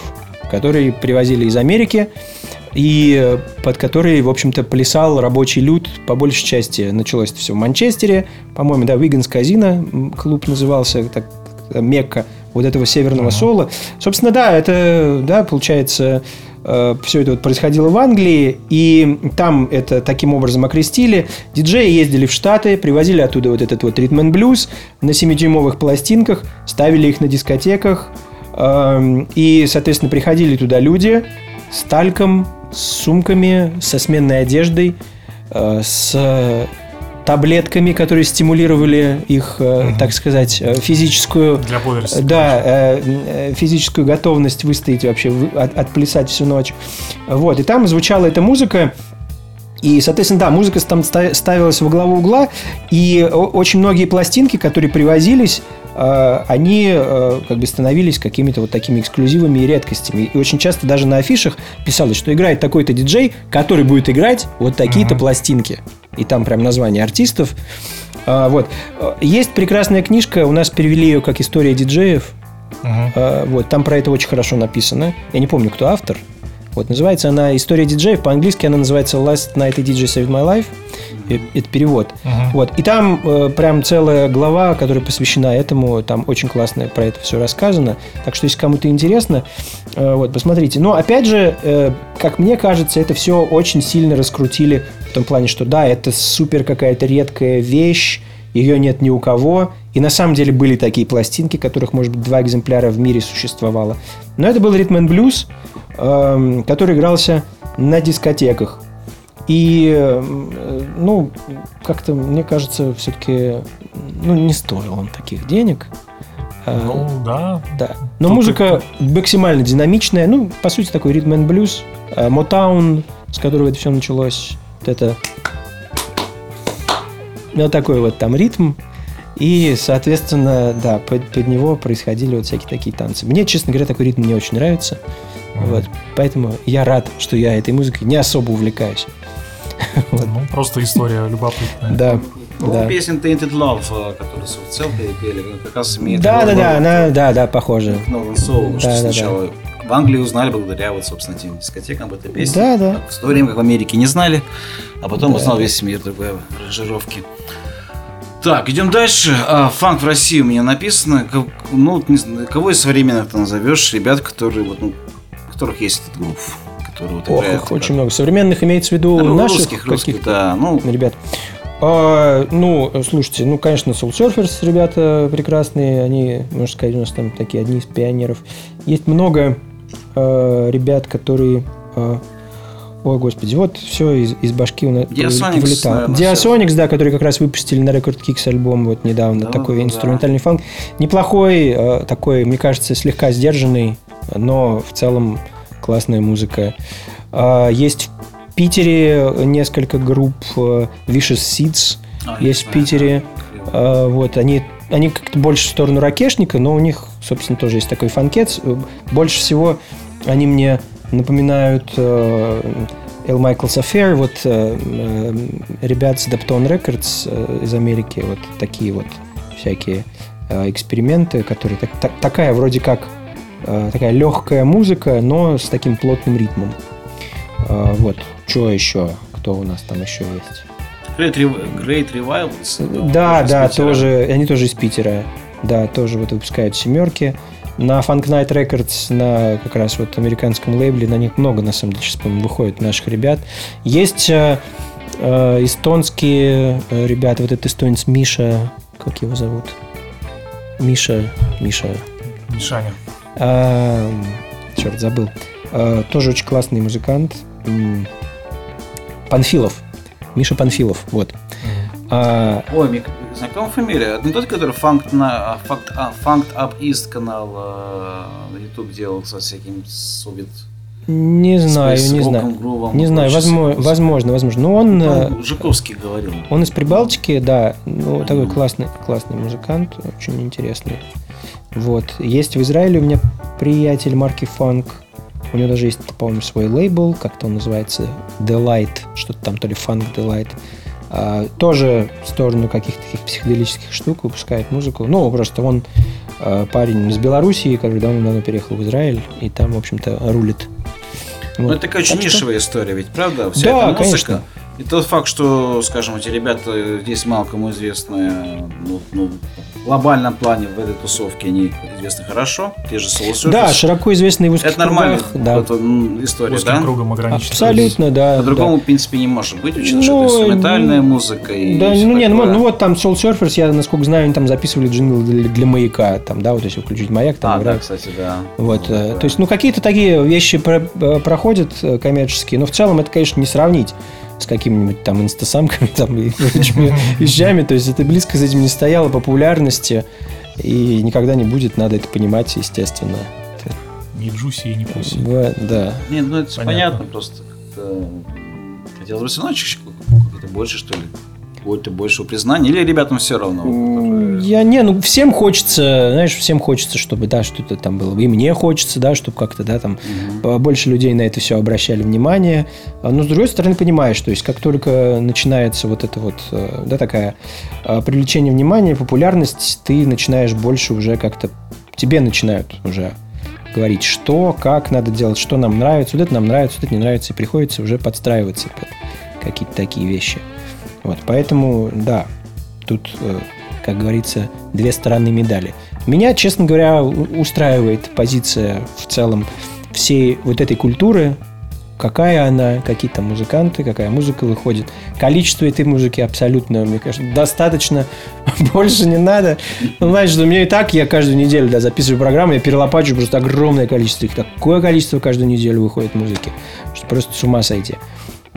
которые привозили из Америки и э, под который, в общем-то, плясал рабочий люд по большей части. Началось это все в Манчестере, по-моему, да, Виганс Казино клуб назывался, так, э, Мекка вот этого северного соло. Собственно, да, это, да, получается, все это вот происходило в Англии, и там это таким образом окрестили. Диджеи ездили в Штаты, привозили оттуда вот этот вот ритм блюз на 7-дюймовых пластинках, ставили их на дискотеках, эм, и, соответственно, приходили туда люди с тальком, с сумками, со сменной одеждой, э, с таблетками, которые стимулировали их, э, так сказать, э, физическую Для бодрости. да, физическую готовность выстоять вообще, от- отплясать всю ночь. Вот, и там звучала эта музыка, и, соответственно, да, музыка там ста- ставилась во главу угла, и очень многие пластинки, которые привозились, они э, как бы становились какими-то вот такими эксклюзивами и редкостями. И очень часто даже на афишах писалось, что играет такой-то диджей, который будет играть вот такие-то пластинки. И там прям название артистов. А, Вот. Э, Есть прекрасная книжка, у нас перевели ее как «История диджеев». А, Вот, там про это очень хорошо написано. Я не помню, кто автор. Вот, называется она «История диджеев». По-английски она называется «Last Night a DJ Saved My Life». Э, Это перевод. Мгм. Вот. И там э, прям целая глава, которая посвящена этому. Там очень классно про это все рассказано. Так что, если кому-то интересно, э, вот, посмотрите. Но, опять же, э, как мне кажется, это все очень сильно раскрутили в том плане, что да, это супер какая-то редкая вещь, ее нет ни у кого. И на самом деле были такие пластинки, которых, может быть, два экземпляра в мире существовало. Но это был ритм and блюз, эм, который игрался на дискотеках. И, э, ну, как-то, мне кажется, все-таки, ну, не стоил он таких денег. Э, Ну, да. да. Но Тут музыка максимально динамичная. Ну, по сути, такой ритм and блюз. Э, Мотаун, с которого это все началось. Вот это... Ну, такой вот там ритм. И, соответственно, да, под, под него происходили вот всякие такие танцы. Мне, честно говоря, такой ритм не очень нравится. Вот. Поэтому я рад, что я этой музыкой не особо увлекаюсь. Ну, просто история любопытная. Да. Ну, да. песня Tainted Love, э, которую Софтцел пели, как раз имеет... Да, да, да, она, да, да, похоже. Northern Soul, Да, что да, сначала в Англии узнали благодаря вот, собственно, этим дискотекам об этой песне. Да, да. В то время как в Америке не знали, а потом Да. узнал весь мир такой аранжировки. Так, идем дальше. А, фанк в России у меня написано. Ну, вот не знаю, кого из современных ты назовешь? Ребят, которые вот, ну, у которых есть этот грув, который вот Ох, играет. их очень много. Современных имеется в виду Ну, наших русских, русских, да. Ну, ребят. А, ну, слушайте, ну, конечно, Soul Surfers ребята прекрасные, они, можно сказать, у нас там такие одни из пионеров. Есть много э, ребят, которые... э, Ой, господи, вот все из, из башки у нас вылетало. Diasonics, да, которые как раз выпустили на Record Kicks альбом вот недавно, Да, такой да. инструментальный фанк. Неплохой, э, такой, мне кажется, слегка сдержанный, но в целом классная музыка. Есть в Питере несколько групп э, Vicious Seeds. А, есть в Питере. вот, они, они как-то больше в сторону ракешника, но у них, собственно, тоже есть такой фанкет. Больше всего они мне напоминают э, Эл Майклс Affair, вот э, э, ребят с Depton Records э, из Америки, вот такие вот всякие э, эксперименты, которые так- так- такая вроде как э, такая легкая музыка, но с таким плотным ритмом. Э, вот, что еще? Кто у нас там еще есть? Great, Rev- Great Revivals. Да, из да, тоже, они тоже из Питера. Да, тоже вот выпускают семерки. На Funk Night Records, на как раз вот американском лейбле, на них много, на самом деле, сейчас, по-моему, выходит наших ребят. Есть э, э, эстонские э, ребята, вот этот эстонец Миша, как его зовут? Миша, Миша, Мишаня. А, черт, забыл. А, тоже очень классный музыкант. Панфилов. Миша Панфилов, вот. А, Ой, мне знакомая фамилия. Это не тот, который Funked, на, Funked, а, Funked Up East канал э, на YouTube делал со всяким Совет. не знаю, с не знаю. грувом Не знаю, возможно, возможно, возможно. Но он, э, Ну, Жуковский говорил. он из Прибалтики, да, ну, такой Мгм. классный, классный музыкант, очень интересный. Вот. Есть в Израиле у меня приятель марки Фанк. У него даже есть, по-моему, свой лейбл, как-то он называется Delight, что-то там, то ли Funk Delight. А, тоже в сторону каких-то таких психоделических штук выпускает музыку. Ну, просто он а, парень из Белоруссии, который давно-давно переехал в Израиль, и там, в общем-то, рулит. Ну, Вот. это такая очень Так что- нишевая история, ведь правда? Вся Да, эта музыка. конечно. И тот факт, что, скажем, эти ребята здесь мало кому известны, ну, ну, глобальном плане в этой тусовке они известны хорошо, те же Soul Surface. Да, широко известный в узких это нормальная кругах, да. м, история, Узким да? кругом ограничиться. Абсолютно, да. По-другому, да. в принципе, не может быть, учитывая, Ну, что это инструментальная музыка и Да, ну не, ну, ну вот там Soul Surfers, я, насколько знаю, они там записывали джингл для, для маяка, там, да, вот если включить маяк, там А, да, играет. кстати, да. Вот, Ну, э, да. то есть, ну, какие-то такие вещи про- э, проходят э, коммерческие, но в целом это, конечно, не сравнить с какими-нибудь там инстасамками там, и прочими вещами, то есть это близко за этим не стояло популярности и никогда не будет, надо это понимать, естественно. Ни Джуси и ни Пуси. Да. Не, ну это Понятно. понятно, просто как-то хотелось бы все равно чуть-чуть какое-то больше, что ли, какого-то большего признания, или ребятам все равно? Я не, ну всем хочется, знаешь, всем хочется, чтобы, да, что-то там было. И мне хочется, да, чтобы как-то, да, там Мгм. больше людей на это все обращали внимание. А, Но с другой стороны, понимаешь, то есть как только начинается вот это вот, э, да, такая а, привлечение внимания, популярность, ты начинаешь больше уже как-то, тебе начинают уже говорить, что, как надо делать, что нам нравится, вот это нам нравится, вот это не нравится, и приходится уже подстраиваться под какие-то такие вещи. Вот, поэтому, да, тут, э, как говорится, две стороны медали. Меня, честно говоря, устраивает позиция в целом всей вот этой культуры, какая она, какие там музыканты, какая музыка выходит. Количество этой музыки абсолютно, мне кажется, достаточно, больше не надо. Ну, знаешь, у меня и так, я каждую неделю да, записываю программу, я перелопачиваю просто огромное количество их. Такое количество каждую неделю выходит музыки, что просто с ума сойти.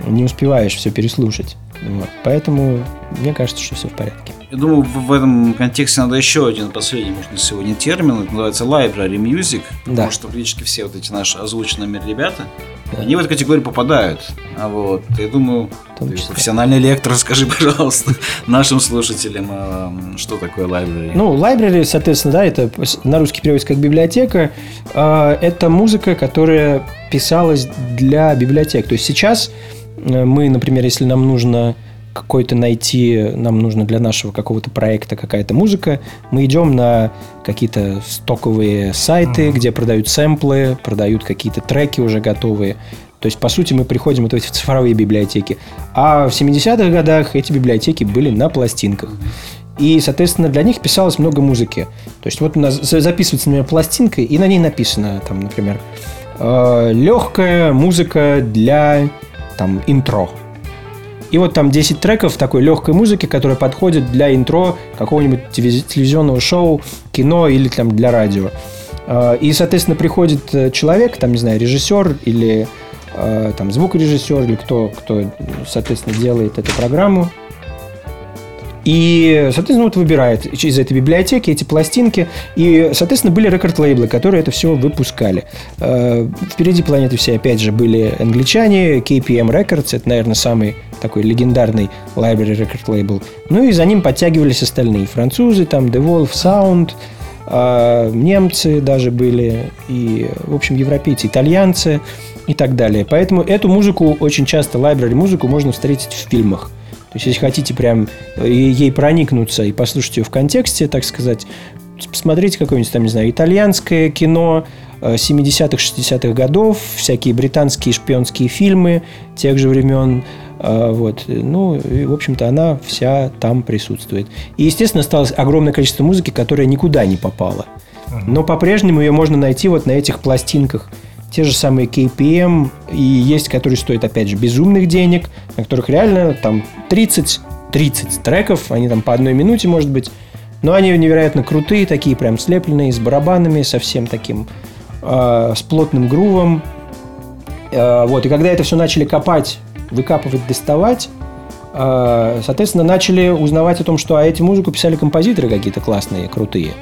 Не успеваешь все переслушать. Вот. Поэтому мне кажется, что все в порядке. Я думаю, в, этом контексте надо еще один последний, может, на сегодня термин. Это называется library music. Да. Потому что практически все вот эти наши озвученные ребята, Да. они в эту категорию попадают. А вот, я думаю, том числе. профессиональный лектор, скажи, пожалуйста, нашим слушателям, а, что такое library. Ну, library, соответственно, да, это на русский переводится как библиотека. А, Это музыка, которая писалась для библиотек. То есть сейчас э, мы, например, если нам нужно какой-то найти, нам нужно для нашего какого-то проекта какая-то музыка, мы идем на какие-то стоковые сайты, Мгм. где продают сэмплы, продают какие-то треки уже готовые. То есть, по сути, мы приходим вот в цифровые библиотеки. А в 70-х годах эти библиотеки были на пластинках. И, соответственно, для них писалось много музыки. То есть, вот у нас за- записывается, например, пластинка, и на ней написано, там, например, легкая музыка для там, интро. И вот там 10 треков такой легкой музыки, которая подходит для интро какого-нибудь телевиз- телевизионного шоу, кино или там для радио. А, И, соответственно, приходит э, человек, там, не знаю, режиссер или э, там звукорежиссер или кто, кто, соответственно, делает эту программу. И, соответственно, вот выбирает из этой библиотеки эти пластинки. И, соответственно, были рекорд-лейблы, которые это все выпускали. Э, впереди планеты все, опять же, были англичане. KPM Records, это, наверное, самый такой легендарный library record лейбл. Ну и за ним подтягивались остальные. Французы, там, The Wolf Sound, э, немцы даже были, и, в общем, европейцы, итальянцы и так далее. Поэтому эту музыку, очень часто library музыку можно встретить в фильмах. То есть, если хотите прям э, ей проникнуться и послушать ее в контексте, так сказать, посмотрите какое-нибудь там, не знаю, итальянское кино 70-х, э, 60-х годов, всякие британские шпионские фильмы тех же времен. Э, вот. Ну, и, в общем-то, она вся там присутствует. И, естественно, осталось огромное количество музыки, которая никуда не попала. Но по-прежнему ее можно найти вот на этих пластинках – те же самые KPM, и есть, которые стоят, опять же, безумных денег, на которых реально там 30, 30 треков, они там по одной минуте, может быть, но они невероятно крутые, такие прям слепленные, с барабанами, совсем таким, э, с плотным грувом. Э, вот, и когда это все начали копать, выкапывать, доставать, э, соответственно, начали узнавать о том, что а эти музыку писали композиторы какие-то классные, крутые.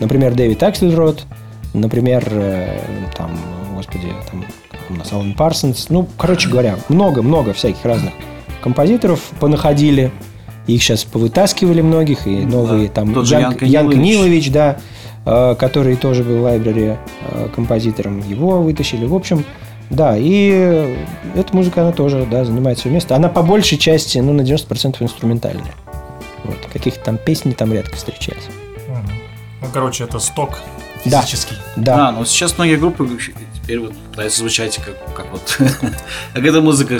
Например, Дэвид Аксельрод, например, э, там, господи, там у нас Алан Парсонс. Ну, короче говоря, много-много всяких разных композиторов понаходили. Их сейчас повытаскивали многих, и новые да, там Ян, Ян Канилович, да, э, который тоже был в лайбраре э, композитором, его вытащили. В общем, да, и эта музыка, она тоже, да, занимает свое место. Она по большей части, ну, на 90% инструментальная. Вот, каких-то там песни там редко встречались. Ну, короче, это сток физический. Да. да. А, ну сейчас многие группы теперь вот пытаются звучать как, как вот как эта музыка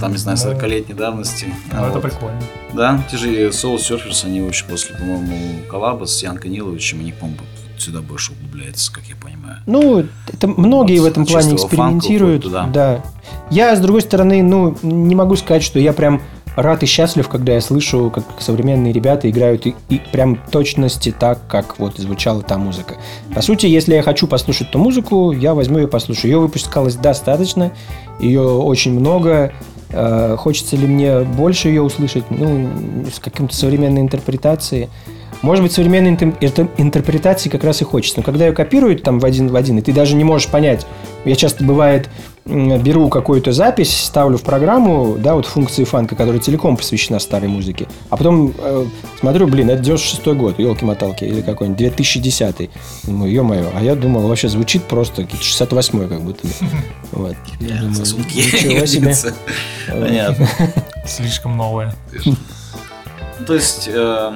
там, не знаю, 40-летней давности. Ну, это прикольно. Да, те же Soul Surfers, они очень после, по-моему, коллаба с Ян Каниловичем, они, по-моему, сюда больше углубляются, как я понимаю. Ну, это многие вот, в этом плане экспериментируют. да. да. Я, с другой стороны, ну, не могу сказать, что я прям рад и счастлив, когда я слышу, как современные ребята играют и, и прям точности так, как вот звучала та музыка. По сути, если я хочу послушать ту музыку, я возьму ее послушаю. Ее выпускалось достаточно, ее очень много. Э, хочется ли мне больше ее услышать? Ну, с каким-то современной интерпретацией. Может быть, современной интерпретации как раз и хочется. Но когда ее копируют там в один в один, и ты даже не можешь понять. Я часто бывает беру какую-то запись, ставлю в программу, да, вот функции фанка, которая целиком посвящена старой музыке, а потом э, смотрю, блин, это 96 год, елки-моталки, или какой-нибудь 2010 Думаю, ё-моё, а я думал, вообще звучит просто 68 как будто. Вот. Ничего себе. Понятно. Слишком новое. То есть э,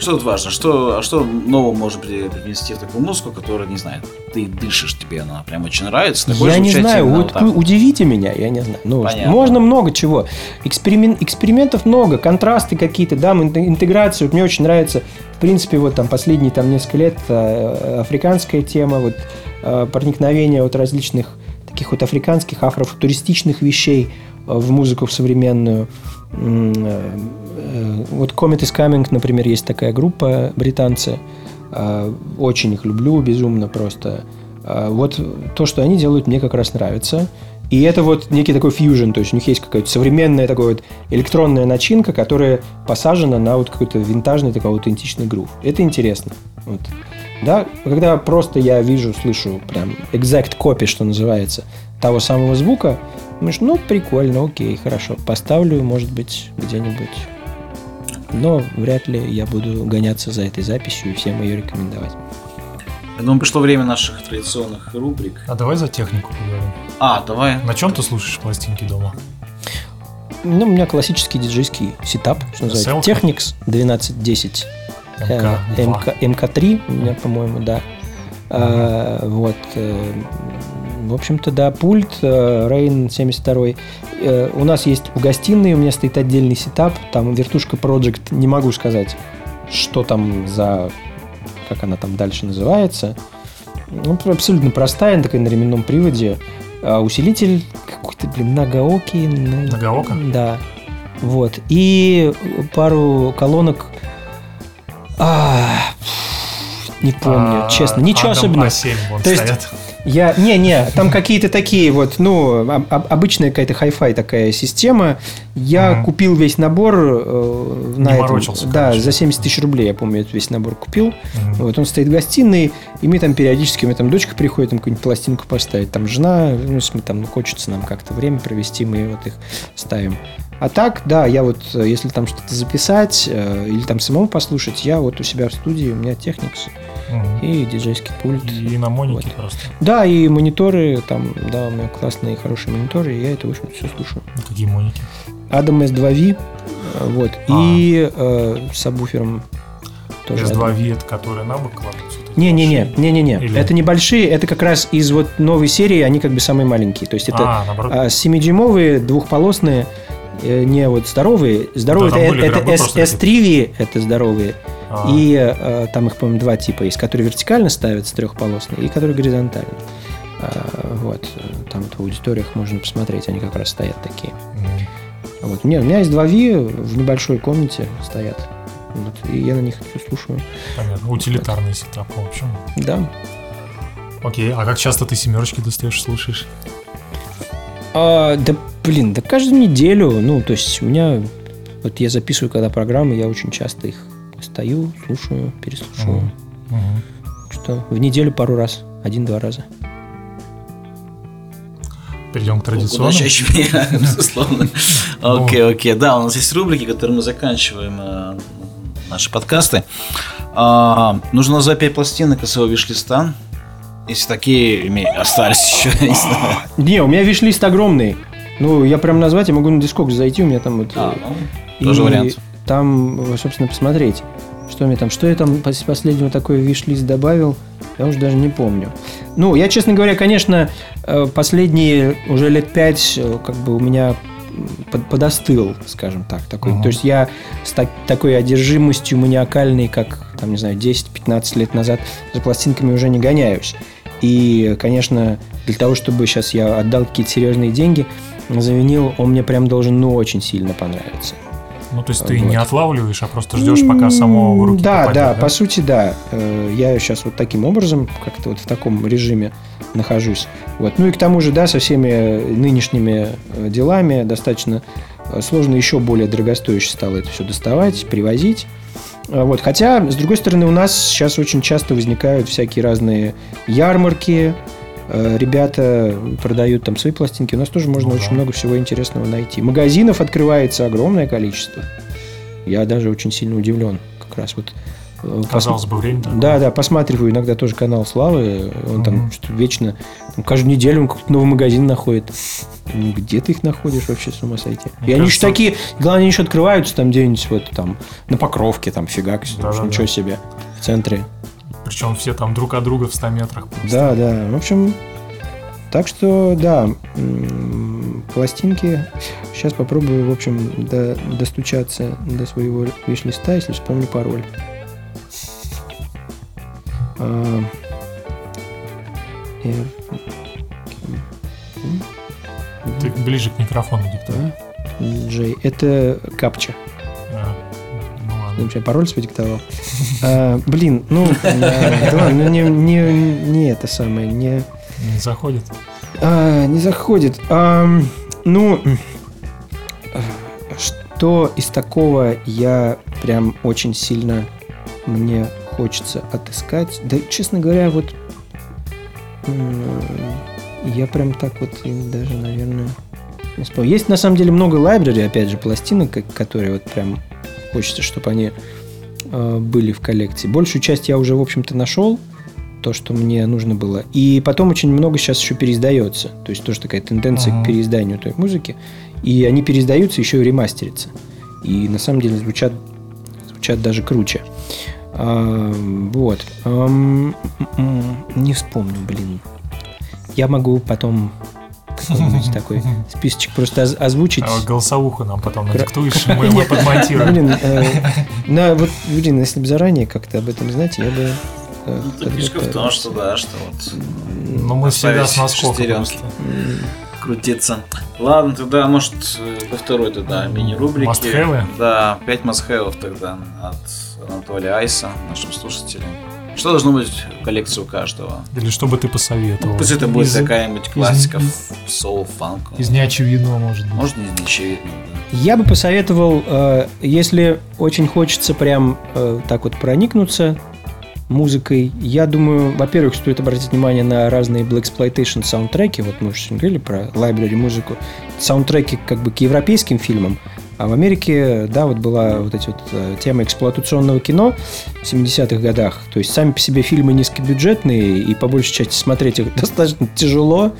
что тут важно? Что, а что нового можно принести в такую музыку, которая, не знаю, ты дышишь, тебе она прям очень нравится? я не знаю, вот вот удивите меня, я не знаю. Ну, можно много чего. Эксперимен, экспериментов много, контрасты какие-то, да, интеграцию. Вот мне очень нравится, в принципе, вот там последние там несколько лет э, африканская тема, вот э, проникновение вот различных таких вот африканских, афрофутуристичных вещей э, в музыку в современную. Э, вот Comet is Coming, например, есть такая группа, британцы. Э, очень их люблю, безумно просто. Э, вот то, что они делают, мне как раз нравится. И это вот некий такой фьюжн, то есть у них есть какая-то современная такая вот электронная начинка, которая посажена на вот какой-то винтажный такой аутентичный грув. Это интересно. Вот. Да, когда просто я вижу, слышу прям exact copy, что называется, того самого звука, думаешь, ну, прикольно, окей, хорошо, поставлю, может быть, где-нибудь но вряд ли я буду гоняться за этой записью и всем ее рекомендовать. Я думаю, пришло время наших традиционных рубрик. А давай за технику поговорим. А, давай. На чем ты слушаешь пластинки дома? Ну, у меня классический диджейский сетап, что называется. Technics 1210. МК, МК, МК3 у меня, по-моему, да. А, вот. Э, в общем-то, да, пульт э, Rain 72. Э, у нас есть в гостиной, у меня стоит отдельный сетап, там вертушка Project, не могу сказать, что там за, как она там дальше называется. Ну, абсолютно простая, такая на ременном приводе. А усилитель какой-то, блин, многоокий. Многоока? Да. Вот. И пару колонок... А, не помню, а, честно. Ничего особенного. То есть, Я, не, не, там какие-то такие вот, ну, об- об- обычная какая-то хай-фай такая система. Я Мгм. купил весь набор э, на Не этом. морочился, Да, короче. за 70 тысяч рублей, я помню, этот весь набор купил. Мгм. Вот он стоит в гостиной, и мы там периодически, у меня там дочка приходит, там какую-нибудь пластинку поставить, там жена, ну, мы там ну, хочется нам как-то время провести, мы вот их ставим. А так, да, я вот, э, если там что-то записать э, или там самому послушать, я вот у себя в студии, у меня Technics Мгм. и диджейский пульт. И на монике просто. Да, и мониторы, там, да, у меня классные, хорошие мониторы, и я это, в общем, все слушаю. Какие моники? Adam S2V, э, вот, и э, сабвуфером тоже. Adam. S2V, это которые на бок кладутся? вот Не-не-не, не-не-не. Или- Это небольшие, это как раз из вот новой серии, они как бы самые маленькие. То есть это А, наоборот. а, 7-дюймовые, двухполосные, не вот здоровые. Здоровые Да, это, S, просто S3V, это здоровые. А, И э, там их, по-моему, два типа есть, которые вертикально ставятся трехполосные и которые горизонтально. А, вот, э, там вот в аудиториях можно посмотреть, они как раз стоят такие. Вот. Нет, у меня есть два V в небольшой комнате стоят. Вот, и я на них все слушаю. Понятно. Утилитарный сетап, в общем. Да. Окей, а как часто ты семерочки достаешь, слушаешь? А, да, блин, да каждую неделю. Ну, то есть у меня... Вот я записываю, когда программы, я очень часто их стою, слушаю, переслушиваю. Мгм. Что в неделю пару раз, один-два раза. Перейдем к Куда традиционным. чаще меня, безусловно. Окей, окей. Да, у нас есть рубрики, которые мы заканчиваем э, наши подкасты. А, Нужно назвать пять пластинок из своего виш-листа. Если такие остались еще, я не знаю. Не, у меня виш-лист огромный. Ну, я прям назвать, я могу на дискок зайти, у меня там вот... А, э, ну, тоже и вариант. Там, э, собственно, посмотреть, что мне там, что я там пос- последнего такой виш-лист добавил, я уже даже не помню. Ну, я, честно говоря, конечно, э, последние уже лет пять как бы у меня под- подостыл, скажем так, такой. Мгм. То есть я с так- такой одержимостью маниакальной, как, там, не знаю, 10-15 лет назад за пластинками уже не гоняюсь. И, конечно, для того, чтобы сейчас я отдал какие-то серьезные деньги за винил, он мне прям должен, ну, очень сильно понравиться. Ну, то есть ты Вот. не отлавливаешь, а просто ждешь, пока само в руки Да, попадет, да, по сути, да. Э, Я сейчас вот таким образом, как-то вот в таком режиме нахожусь. Вот. Ну и к тому же, да, со всеми нынешними э, делами достаточно э, сложно, еще более дорогостояще стало это все доставать, привозить. Вот. Хотя, с другой стороны, у нас сейчас очень часто возникают всякие разные ярмарки, ребята продают там свои пластинки. У нас тоже можно Ну очень да. много всего интересного найти. Магазинов открывается огромное количество. Я даже очень сильно удивлен. Как раз вот э, пос- Казалось бы, время такое. да, да, посматриваю иногда тоже канал Славы. Он там Мгм. что вечно, там, каждую неделю он какой-то новый магазин находит. Ну, где ты их находишь вообще, с ума сойти? Мне и они еще кажется- такие, главное, они еще открываются там где-нибудь вот там на Покровке, там фигак, ничего себе, в центре. Причем все там друг от друга в 100 метрах. просто. Да, да. В общем, так что, да, пластинки. Сейчас попробую, в общем, до- достучаться до своего виш-листа, если вспомню пароль. А, R- Ты ближе к микрофону диктуй. да, J. Это капча. Вообще пароль продиктовал. А, блин, ну, да, ладно, ну, не, не, не это самое, не... Не заходит. А, не заходит. Ам, ну, что из такого я прям очень сильно мне хочется отыскать? Да, честно говоря, вот я прям так вот даже, наверное, не вспомню. Есть на самом деле много лайбрери, опять же, пластинок, которые вот прям хочется, чтобы они э, были в коллекции. Большую часть я уже, в общем-то, нашел то, что мне нужно было. И потом очень много сейчас еще переиздается. То есть тоже такая тенденция Ага. к переизданию той музыки. И они переиздаются, еще и ремастерятся. И на самом деле звучат, звучат даже круче. А, вот. М, не вспомню, блин. Я могу потом какой-нибудь такой списочек просто оз- озвучить. А голосовуху нам потом надиктуешь, мы мы подмонтируем. Блин, э, на, вот, блин, если бы заранее как-то об этом знать, я бы... э, фишка в том, что да, что вот Ну, мы всегда с просто. крутиться. Ладно, тогда, может, по второй тогда мини-рубрике. Must-have? Да, 5 must тогда от Анатолия Айса, нашим слушателям. Что должно быть в коллекции у каждого? Или что бы ты посоветовал? Пусть это будет Из- какая-нибудь классика, соул, фанк. Из неочевидного, может быть. Можно из неочевидного, да. Я бы посоветовал, э, если очень хочется прям э, так вот проникнуться музыкой, я думаю, во-первых, стоит обратить внимание на разные Blaxploitation саундтреки. Вот мы уже сегодня говорили про library музыку. Саундтреки как бы к европейским фильмам. А в Америке, да, вот была вот эти вот э, тема эксплуатационного кино в 70-х годах. То есть сами по себе фильмы низкобюджетные, и по большей части смотреть их достаточно тяжело.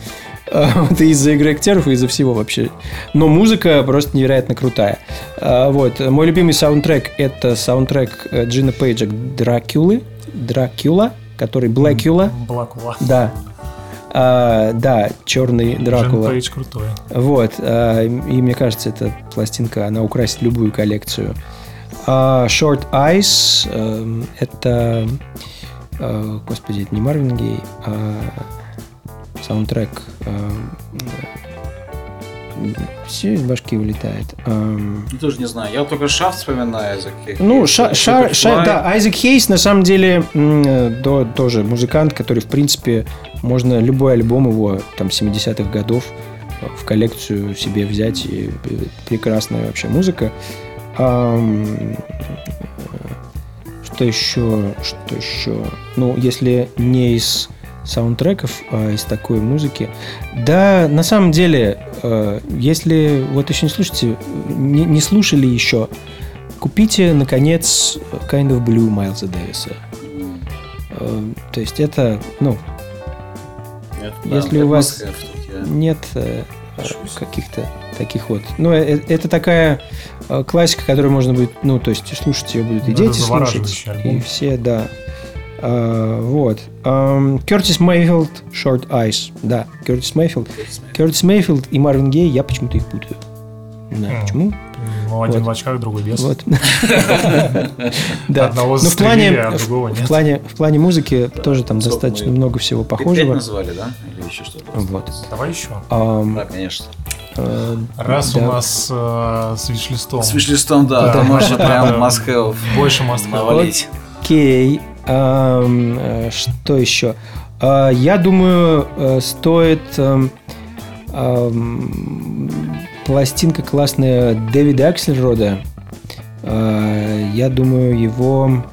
Э, Вот из-за игры актеров, и из-за всего вообще. Но музыка просто невероятно крутая. А, Вот. Мой любимый саундтрек – это саундтрек э, Джина Пейджа «Дракулы». Дракула, который Блэкула. Блакула. Да. А, да, черный Джен Дракула. Пейдж крутой. Вот. а, И мне кажется, эта пластинка, она украсит любую коллекцию. А Short Eyes эм, это... э, Господи, это не Марвин Гей, а саундтрек. эм, Все из башки вылетает. Эм, Ну, тоже не знаю. Я только шафт вспоминаю. за каких- ну, Ша- Ша- Superfly. Ша- да, Айзек Хейс на самом деле э, до- тоже музыкант, который, в принципе, можно любой альбом его там 70-х годов э, в коллекцию себе взять. И э, прекрасная вообще музыка. Ам, э, Что еще? Что еще? Ну, если не из саундтреков, а из такой музыки. Да, на самом деле, э, если вот еще не слушаете, не, не слушали еще, купите, наконец, Kind of Blue Майлза Дэвиса. Э, То есть это, ну, нет, Если да, у вас- нет э, каких-то таких вот. Ну, э- это такая э, классика, которую можно будет, ну, то есть слушать ее будут и это дети слушать, и все, да. А, вот. Кертис Мейфилд, Short Eyes. Да, Кертис Мейфилд. Кертис Мейфилд и Марвин Гей, я почему-то их путаю. Не знаю М. почему. Ну, один Вот. в очках, другой без. Вот. Да. Одного Но в плане, а другого в нет. плане, в плане музыки тоже там Сколько достаточно мы- много всего похожего. назвали, да? Или еще что-то? Вот. Давай еще. Ам, Да, конечно. э, Раз да. у нас э, с виш-листом С виш-листом, да, Да. то можно прям Да. have больше have. навалить. Окей. Э, что еще? А, Я думаю, э, стоит эм, пластинка классная Дэвида Аксельрода. А, Я думаю, его...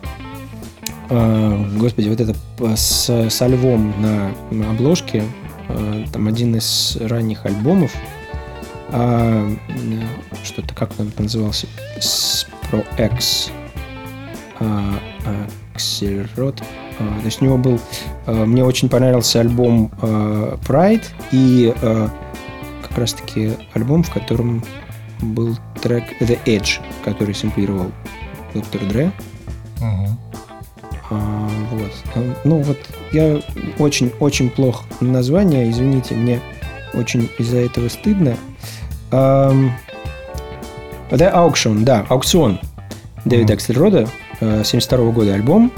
а, Господи, вот это с, со львом на обложке. Там один из ранних альбомов. А, Что-то, как он назывался? Pro X. Аксельрод. То есть у него был... а, Мне очень понравился альбом а, Pride и а, как раз-таки альбом, в котором был трек The Edge, который сэмплировал Доктор Дре. Мгм. А, вот. Ну вот, я очень-очень плох на название, извините, мне очень из-за этого стыдно. Ам, The Auction, да, аукцион Дэвида. Аксельрода, э, 72 года альбом.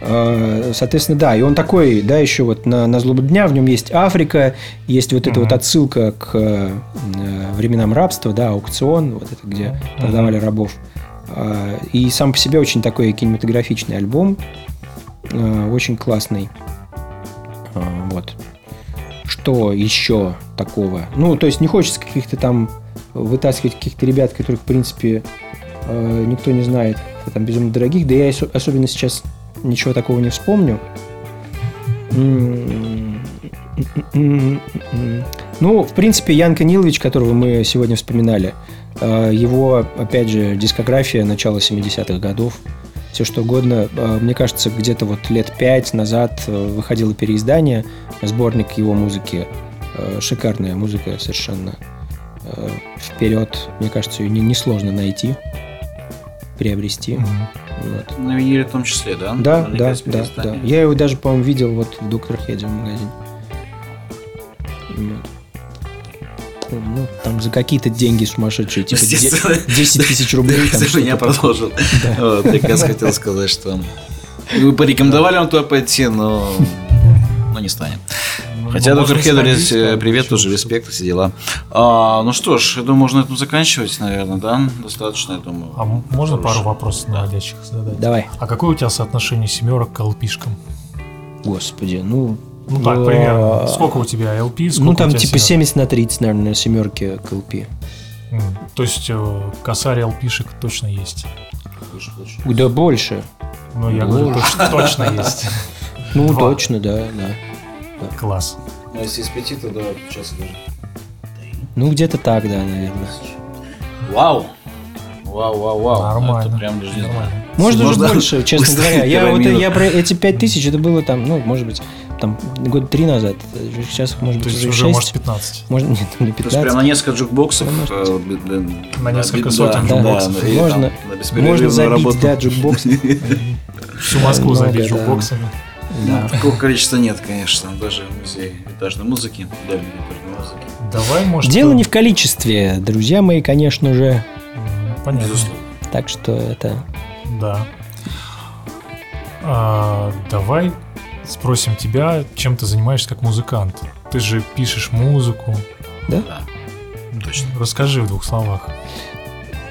Э, Соответственно, да, и он такой, да, еще вот на, на злобу дня, в нем есть Африка, есть вот эта Мгм. вот отсылка к э, временам рабства, да, аукцион, вот это, где Мгм. продавали рабов. А, И сам по себе очень такой кинематографичный альбом. А, Очень классный. А, Вот. Что еще такого? Ну, то есть не хочется каких-то там вытаскивать каких-то ребят, которых, в принципе, э, никто не знает, там безумно дорогих. Да я осо- особенно сейчас ничего такого не вспомню. Ну, в принципе, Ян Канилович, которого мы сегодня вспоминали, э, его, опять же, дискография начала 70-х годов, все что угодно. Э, Мне кажется, где-то вот лет пять назад э, выходило переиздание, сборник его музыки. Шикарная музыка совершенно. Вперед, мне кажется, ее не- несложно найти, приобрести. Мгм. Вот. На виниле в том числе, да? Да, да, да, да. Я его даже, по-моему, видел вот в Доктор Хеде в магазине. Вот. Ну, там за какие-то деньги сумасшедшие, типа де- Естественно. 10 тысяч рублей. там Если бы я что-то такое. продолжил. Я хотел сказать, что вы порекомендовали вам туда пойти, но но не станем. Ну, Хотя доктор Хедер, сходить, здесь, э, привет, тоже респект, все дела. А, ну что ж, я думаю, можно на этом заканчивать, наверное, да? Достаточно, я думаю. А можно пару Хорошо. вопросов наводящих задать? Давай. А какое у тебя соотношение семерок к LP-шкам? Господи, ну... Ну так, э, примерно. Сколько у тебя LP, сколько Ну, там типа семерок? 70 на 30, наверное, семерки к LP. То есть э, косарь LP-шек точно есть. Да больше. Ну, я говорю, точно, точно есть. Ну, точно, да, да. Класс. Ну, если из пяти, то да, сейчас даже. Ну, где-то так, да, наверное. Вау! Вау, вау, вау. Нормально. Это прям даже не знаю. Нормально. Может, даже Можно больше, честно говоря. Я, вот, я про эти 5000, это было там, ну, может быть, там года три назад. Сейчас, может быть, уже уже, 6. может, 15. Может, нет, не То есть прям 15. на несколько джукбоксов. Э, да, На да, несколько да, сотен да, джукбоксов. да, Можно- там Можно забить, работу. да, джукбокс. Всю Москву забить да. джукбоксами. Да. Такого количества нет, конечно. Даже музей этажной музыки, дальней этажной музыки. Давай, может... Дело не в количестве, друзья мои, конечно же. Понятно. Безусловно. Так что это... Да. А, давай спросим тебя, чем ты занимаешься как музыкант. Ты же пишешь музыку. Да, точно. Расскажи в двух словах.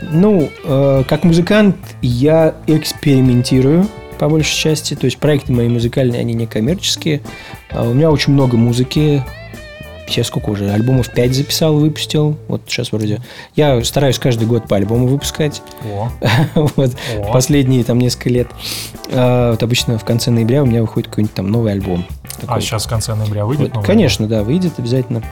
Ну, э, как музыкант я экспериментирую по большей части. То есть проекты мои музыкальные, они не коммерческие. А у меня очень много музыки. Сейчас сколько уже? Альбомов 5 записал, выпустил. Вот сейчас вроде... Я стараюсь каждый год по альбому выпускать. О, Вот. о. Последние там несколько лет. А, Вот обычно в конце ноября у меня выходит какой-нибудь там новый альбом. А сейчас в конце ноября выйдет Вот, Конечно, да, выйдет обязательно.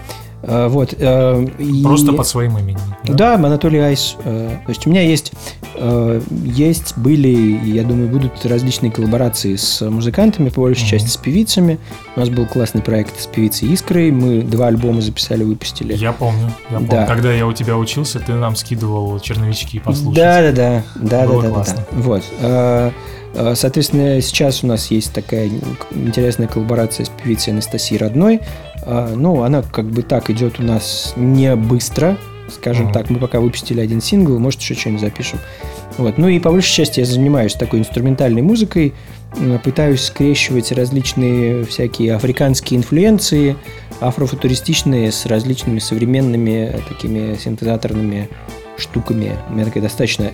А, Вот. э, и-? Просто под своим именем. Да, Анатолий Айс. э, То есть у меня есть, э, есть, были, я думаю, будут различные коллаборации с музыкантами, по большей Мгм. части с певицами. У нас был классный проект с певицей Искрой. Мы два альбома записали, выпустили. Я помню, я помню. Да. Когда я у тебя учился, ты нам скидывал черновички послушать. Да, да, да, да, Было да, да, классно. да. Вот. Э, э, Соответственно, сейчас у нас есть такая интересная коллаборация с певицей Анастасией Родной. Э, Ну, она как бы так идет у нас не быстро, скажем Мгм. так. Мы пока выпустили один сингл, может, еще что-нибудь запишем. Вот. Ну и по большей части я занимаюсь такой инструментальной музыкой, пытаюсь скрещивать различные всякие африканские инфлюенции, афрофутуристичные с различными современными э, такими синтезаторными штуками. У меня такая достаточно,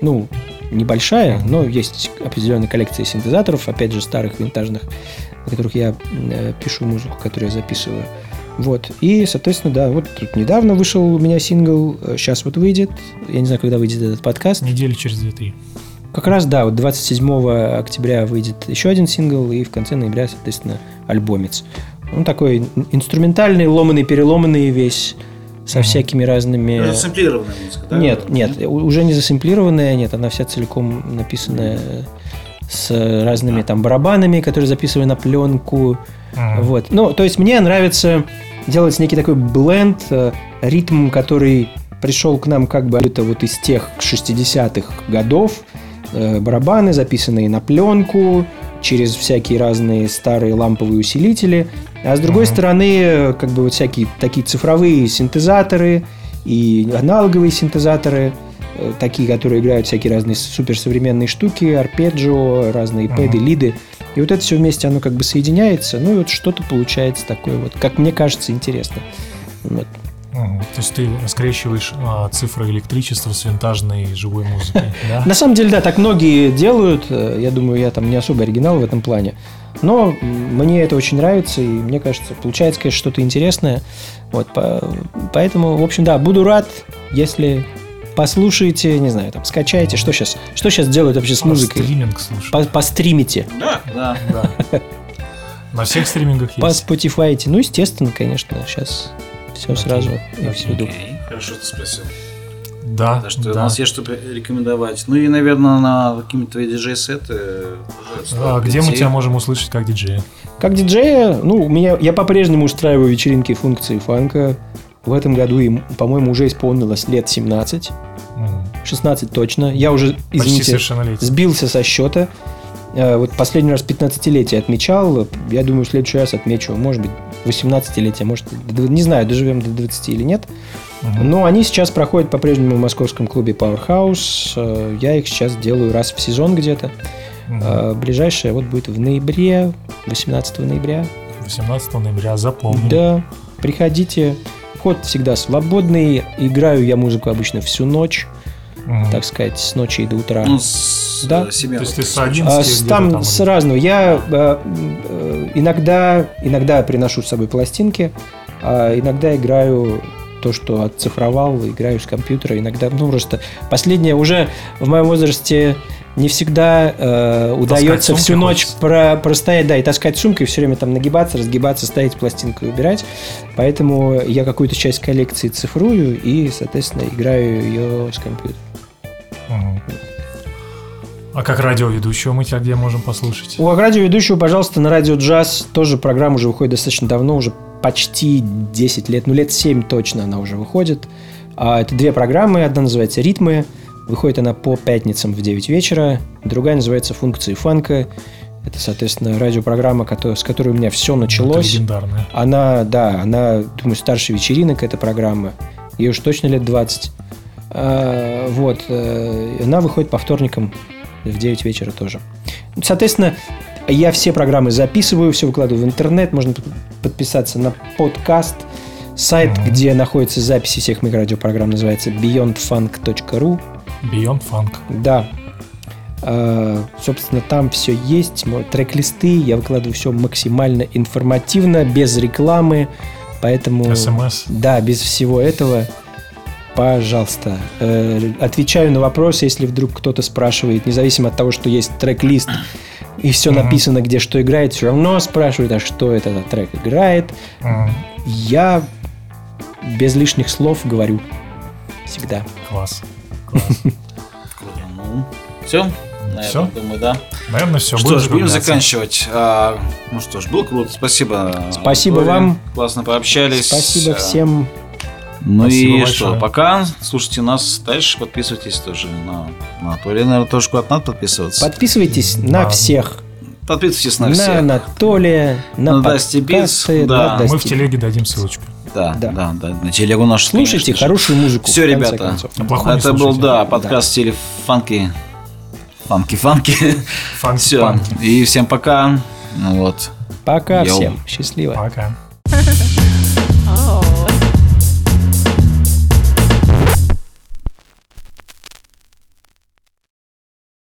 ну, небольшая, но есть определенная коллекция синтезаторов, опять же, старых, винтажных, на которых я э, пишу музыку, которую я записываю. Вот. И, соответственно, да, вот тут недавно вышел у меня сингл, сейчас вот выйдет. Я не знаю, когда выйдет этот подкаст. Недели через две-три. Как раз, да, вот 27 октября выйдет еще один сингл, и в конце ноября, соответственно, альбомец. Он такой инструментальный, ломаный, переломанный весь, со Мгм. всякими разными... Сэмплированная музыка, да? Нет, нет, уже не засэмплированная, нет, она вся целиком написанная с разными там барабанами, которые записывали на пленку. Мгм. Вот. Ну, то есть мне нравится делать некий такой бленд, э, ритм, который пришел к нам как бы это вот из тех 60-х годов. Э, Барабаны, записанные на пленку, через всякие разные старые ламповые усилители. А с другой Мгм. стороны, как бы вот всякие такие цифровые синтезаторы и аналоговые синтезаторы, такие, которые играют всякие разные суперсовременные штуки, арпеджио, разные Мгм. пэды, лиды. И вот это все вместе, оно как бы соединяется, ну и вот что-то получается такое вот, как мне кажется, интересно. Вот. То есть ты скрещиваешь а, цифры электричества с винтажной живой музыкой, да? На самом деле, да, так многие делают. Э, Я думаю, я там не особо оригинал в этом плане. Но мне это очень нравится, и мне кажется, получается, конечно, что-то интересное. Вот, по- поэтому, в общем, да, буду рад, если послушаете, не знаю, там, скачаете. Что сейчас, что сейчас делают вообще с музыкой? Стриминг, слушай. По- Постримите, Да, да. Да. На всех стримингах по есть. Spotify. Ну, естественно, конечно, сейчас все Окей, сразу и окей. всюду. Окей, хорошо ты спросил. Да, Так что у да. нас есть что рекомендовать. Ну и, наверное, на какие-то твои диджей-сеты. А где мы тебя можем услышать как диджея? Как диджея, ну, у меня, я по-прежнему устраиваю вечеринки функции фанка. В этом году им, по-моему, уже исполнилось лет 17. М, 16 точно. Я уже, извините, сбился со счета. Э, Вот последний раз 15-летие отмечал. Я думаю, в следующий раз отмечу, может быть, 18-летие, может, не знаю, доживем до 20 или нет. Но они сейчас проходят по-прежнему в московском клубе Powerhouse. Э, Я их сейчас делаю раз в сезон где-то. Э, Ближайшее вот будет в ноябре, 18 ноября. 18 ноября, запомним. Да, приходите. Вход всегда свободный. Играю я музыку обычно всю ночь, Мгм. так сказать, с ночи и до утра. Ну, с Да. э, семьей. То есть ты с А, 11 с- где-то там там с разного. Я э, э, иногда, иногда приношу с собой пластинки, а иногда играю то, что отцифровал, играю с компьютера. Иногда, ну просто последнее уже в моем возрасте не всегда э, удается всю ночь хочется. про, простоять, да, и таскать сумкой, все время там нагибаться, разгибаться, ставить пластинку и убирать. Поэтому я какую-то часть коллекции цифрую и, соответственно, играю ее с компьютера. А как радиоведущего мы тебя где можем послушать? У радиоведущего, пожалуйста, на радио джаз тоже программа уже выходит достаточно давно, уже почти 10 лет, ну лет 7 точно она уже выходит. А это две программы, одна называется «Ритмы», выходит она по пятницам в 9 вечера, другая называется «Функции фанка». Это, соответственно, радиопрограмма, с которой у меня все Это началось. легендарная. Она, да, она, думаю, старше вечеринок, эта программа. Ей уж точно лет 20. А, вот. э, Она выходит по вторникам в 9 вечера тоже. Соответственно, я все программы записываю, все выкладываю в интернет. Можно под- подписаться на подкаст. Сайт, Мгм. где находятся записи всех моих радиопрограмм, называется beyondfunk.ru. Beyond Funk. Да. А, Собственно, там все есть. Трек-листы. Я выкладываю все максимально информативно, без рекламы. Поэтому... СМС. Да, без всего этого. Пожалуйста. Э, Отвечаю на вопросы, если вдруг кто-то спрашивает, независимо от того, что есть трек-лист и все Мгм. написано, где что играет, все равно спрашивают, а что этот трек играет. Мгм. Я без лишних слов говорю. Всегда. Класс. Класс. Круто. Ну, все? На этом, думаю, да. Наверное, все. что ж, будем заканчивать. А, ну что ж, было круто. Спасибо. Спасибо Анатолий. вам. Классно пообщались. Спасибо А, всем. Ну Спасибо и большое. что, пока слушайте нас дальше, подписывайтесь тоже на, на Анатолия, наверное, тоже куда-то надо подписываться. Подписывайтесь на Да. всех. Подписывайтесь на На всех. Анатолия, на, На подкасты, да. на Мы в телеге дадим ссылочку. Да, Да. да, да, на телегу нашу. Слушайте конечно хорошую музыку. Все, ребята, это был, да, подкаст в стиле фанки. Фанки-фанки. Фанки, Все. панки. И всем пока. Ну вот. Пока Йоу. всем. Счастливо. Пока.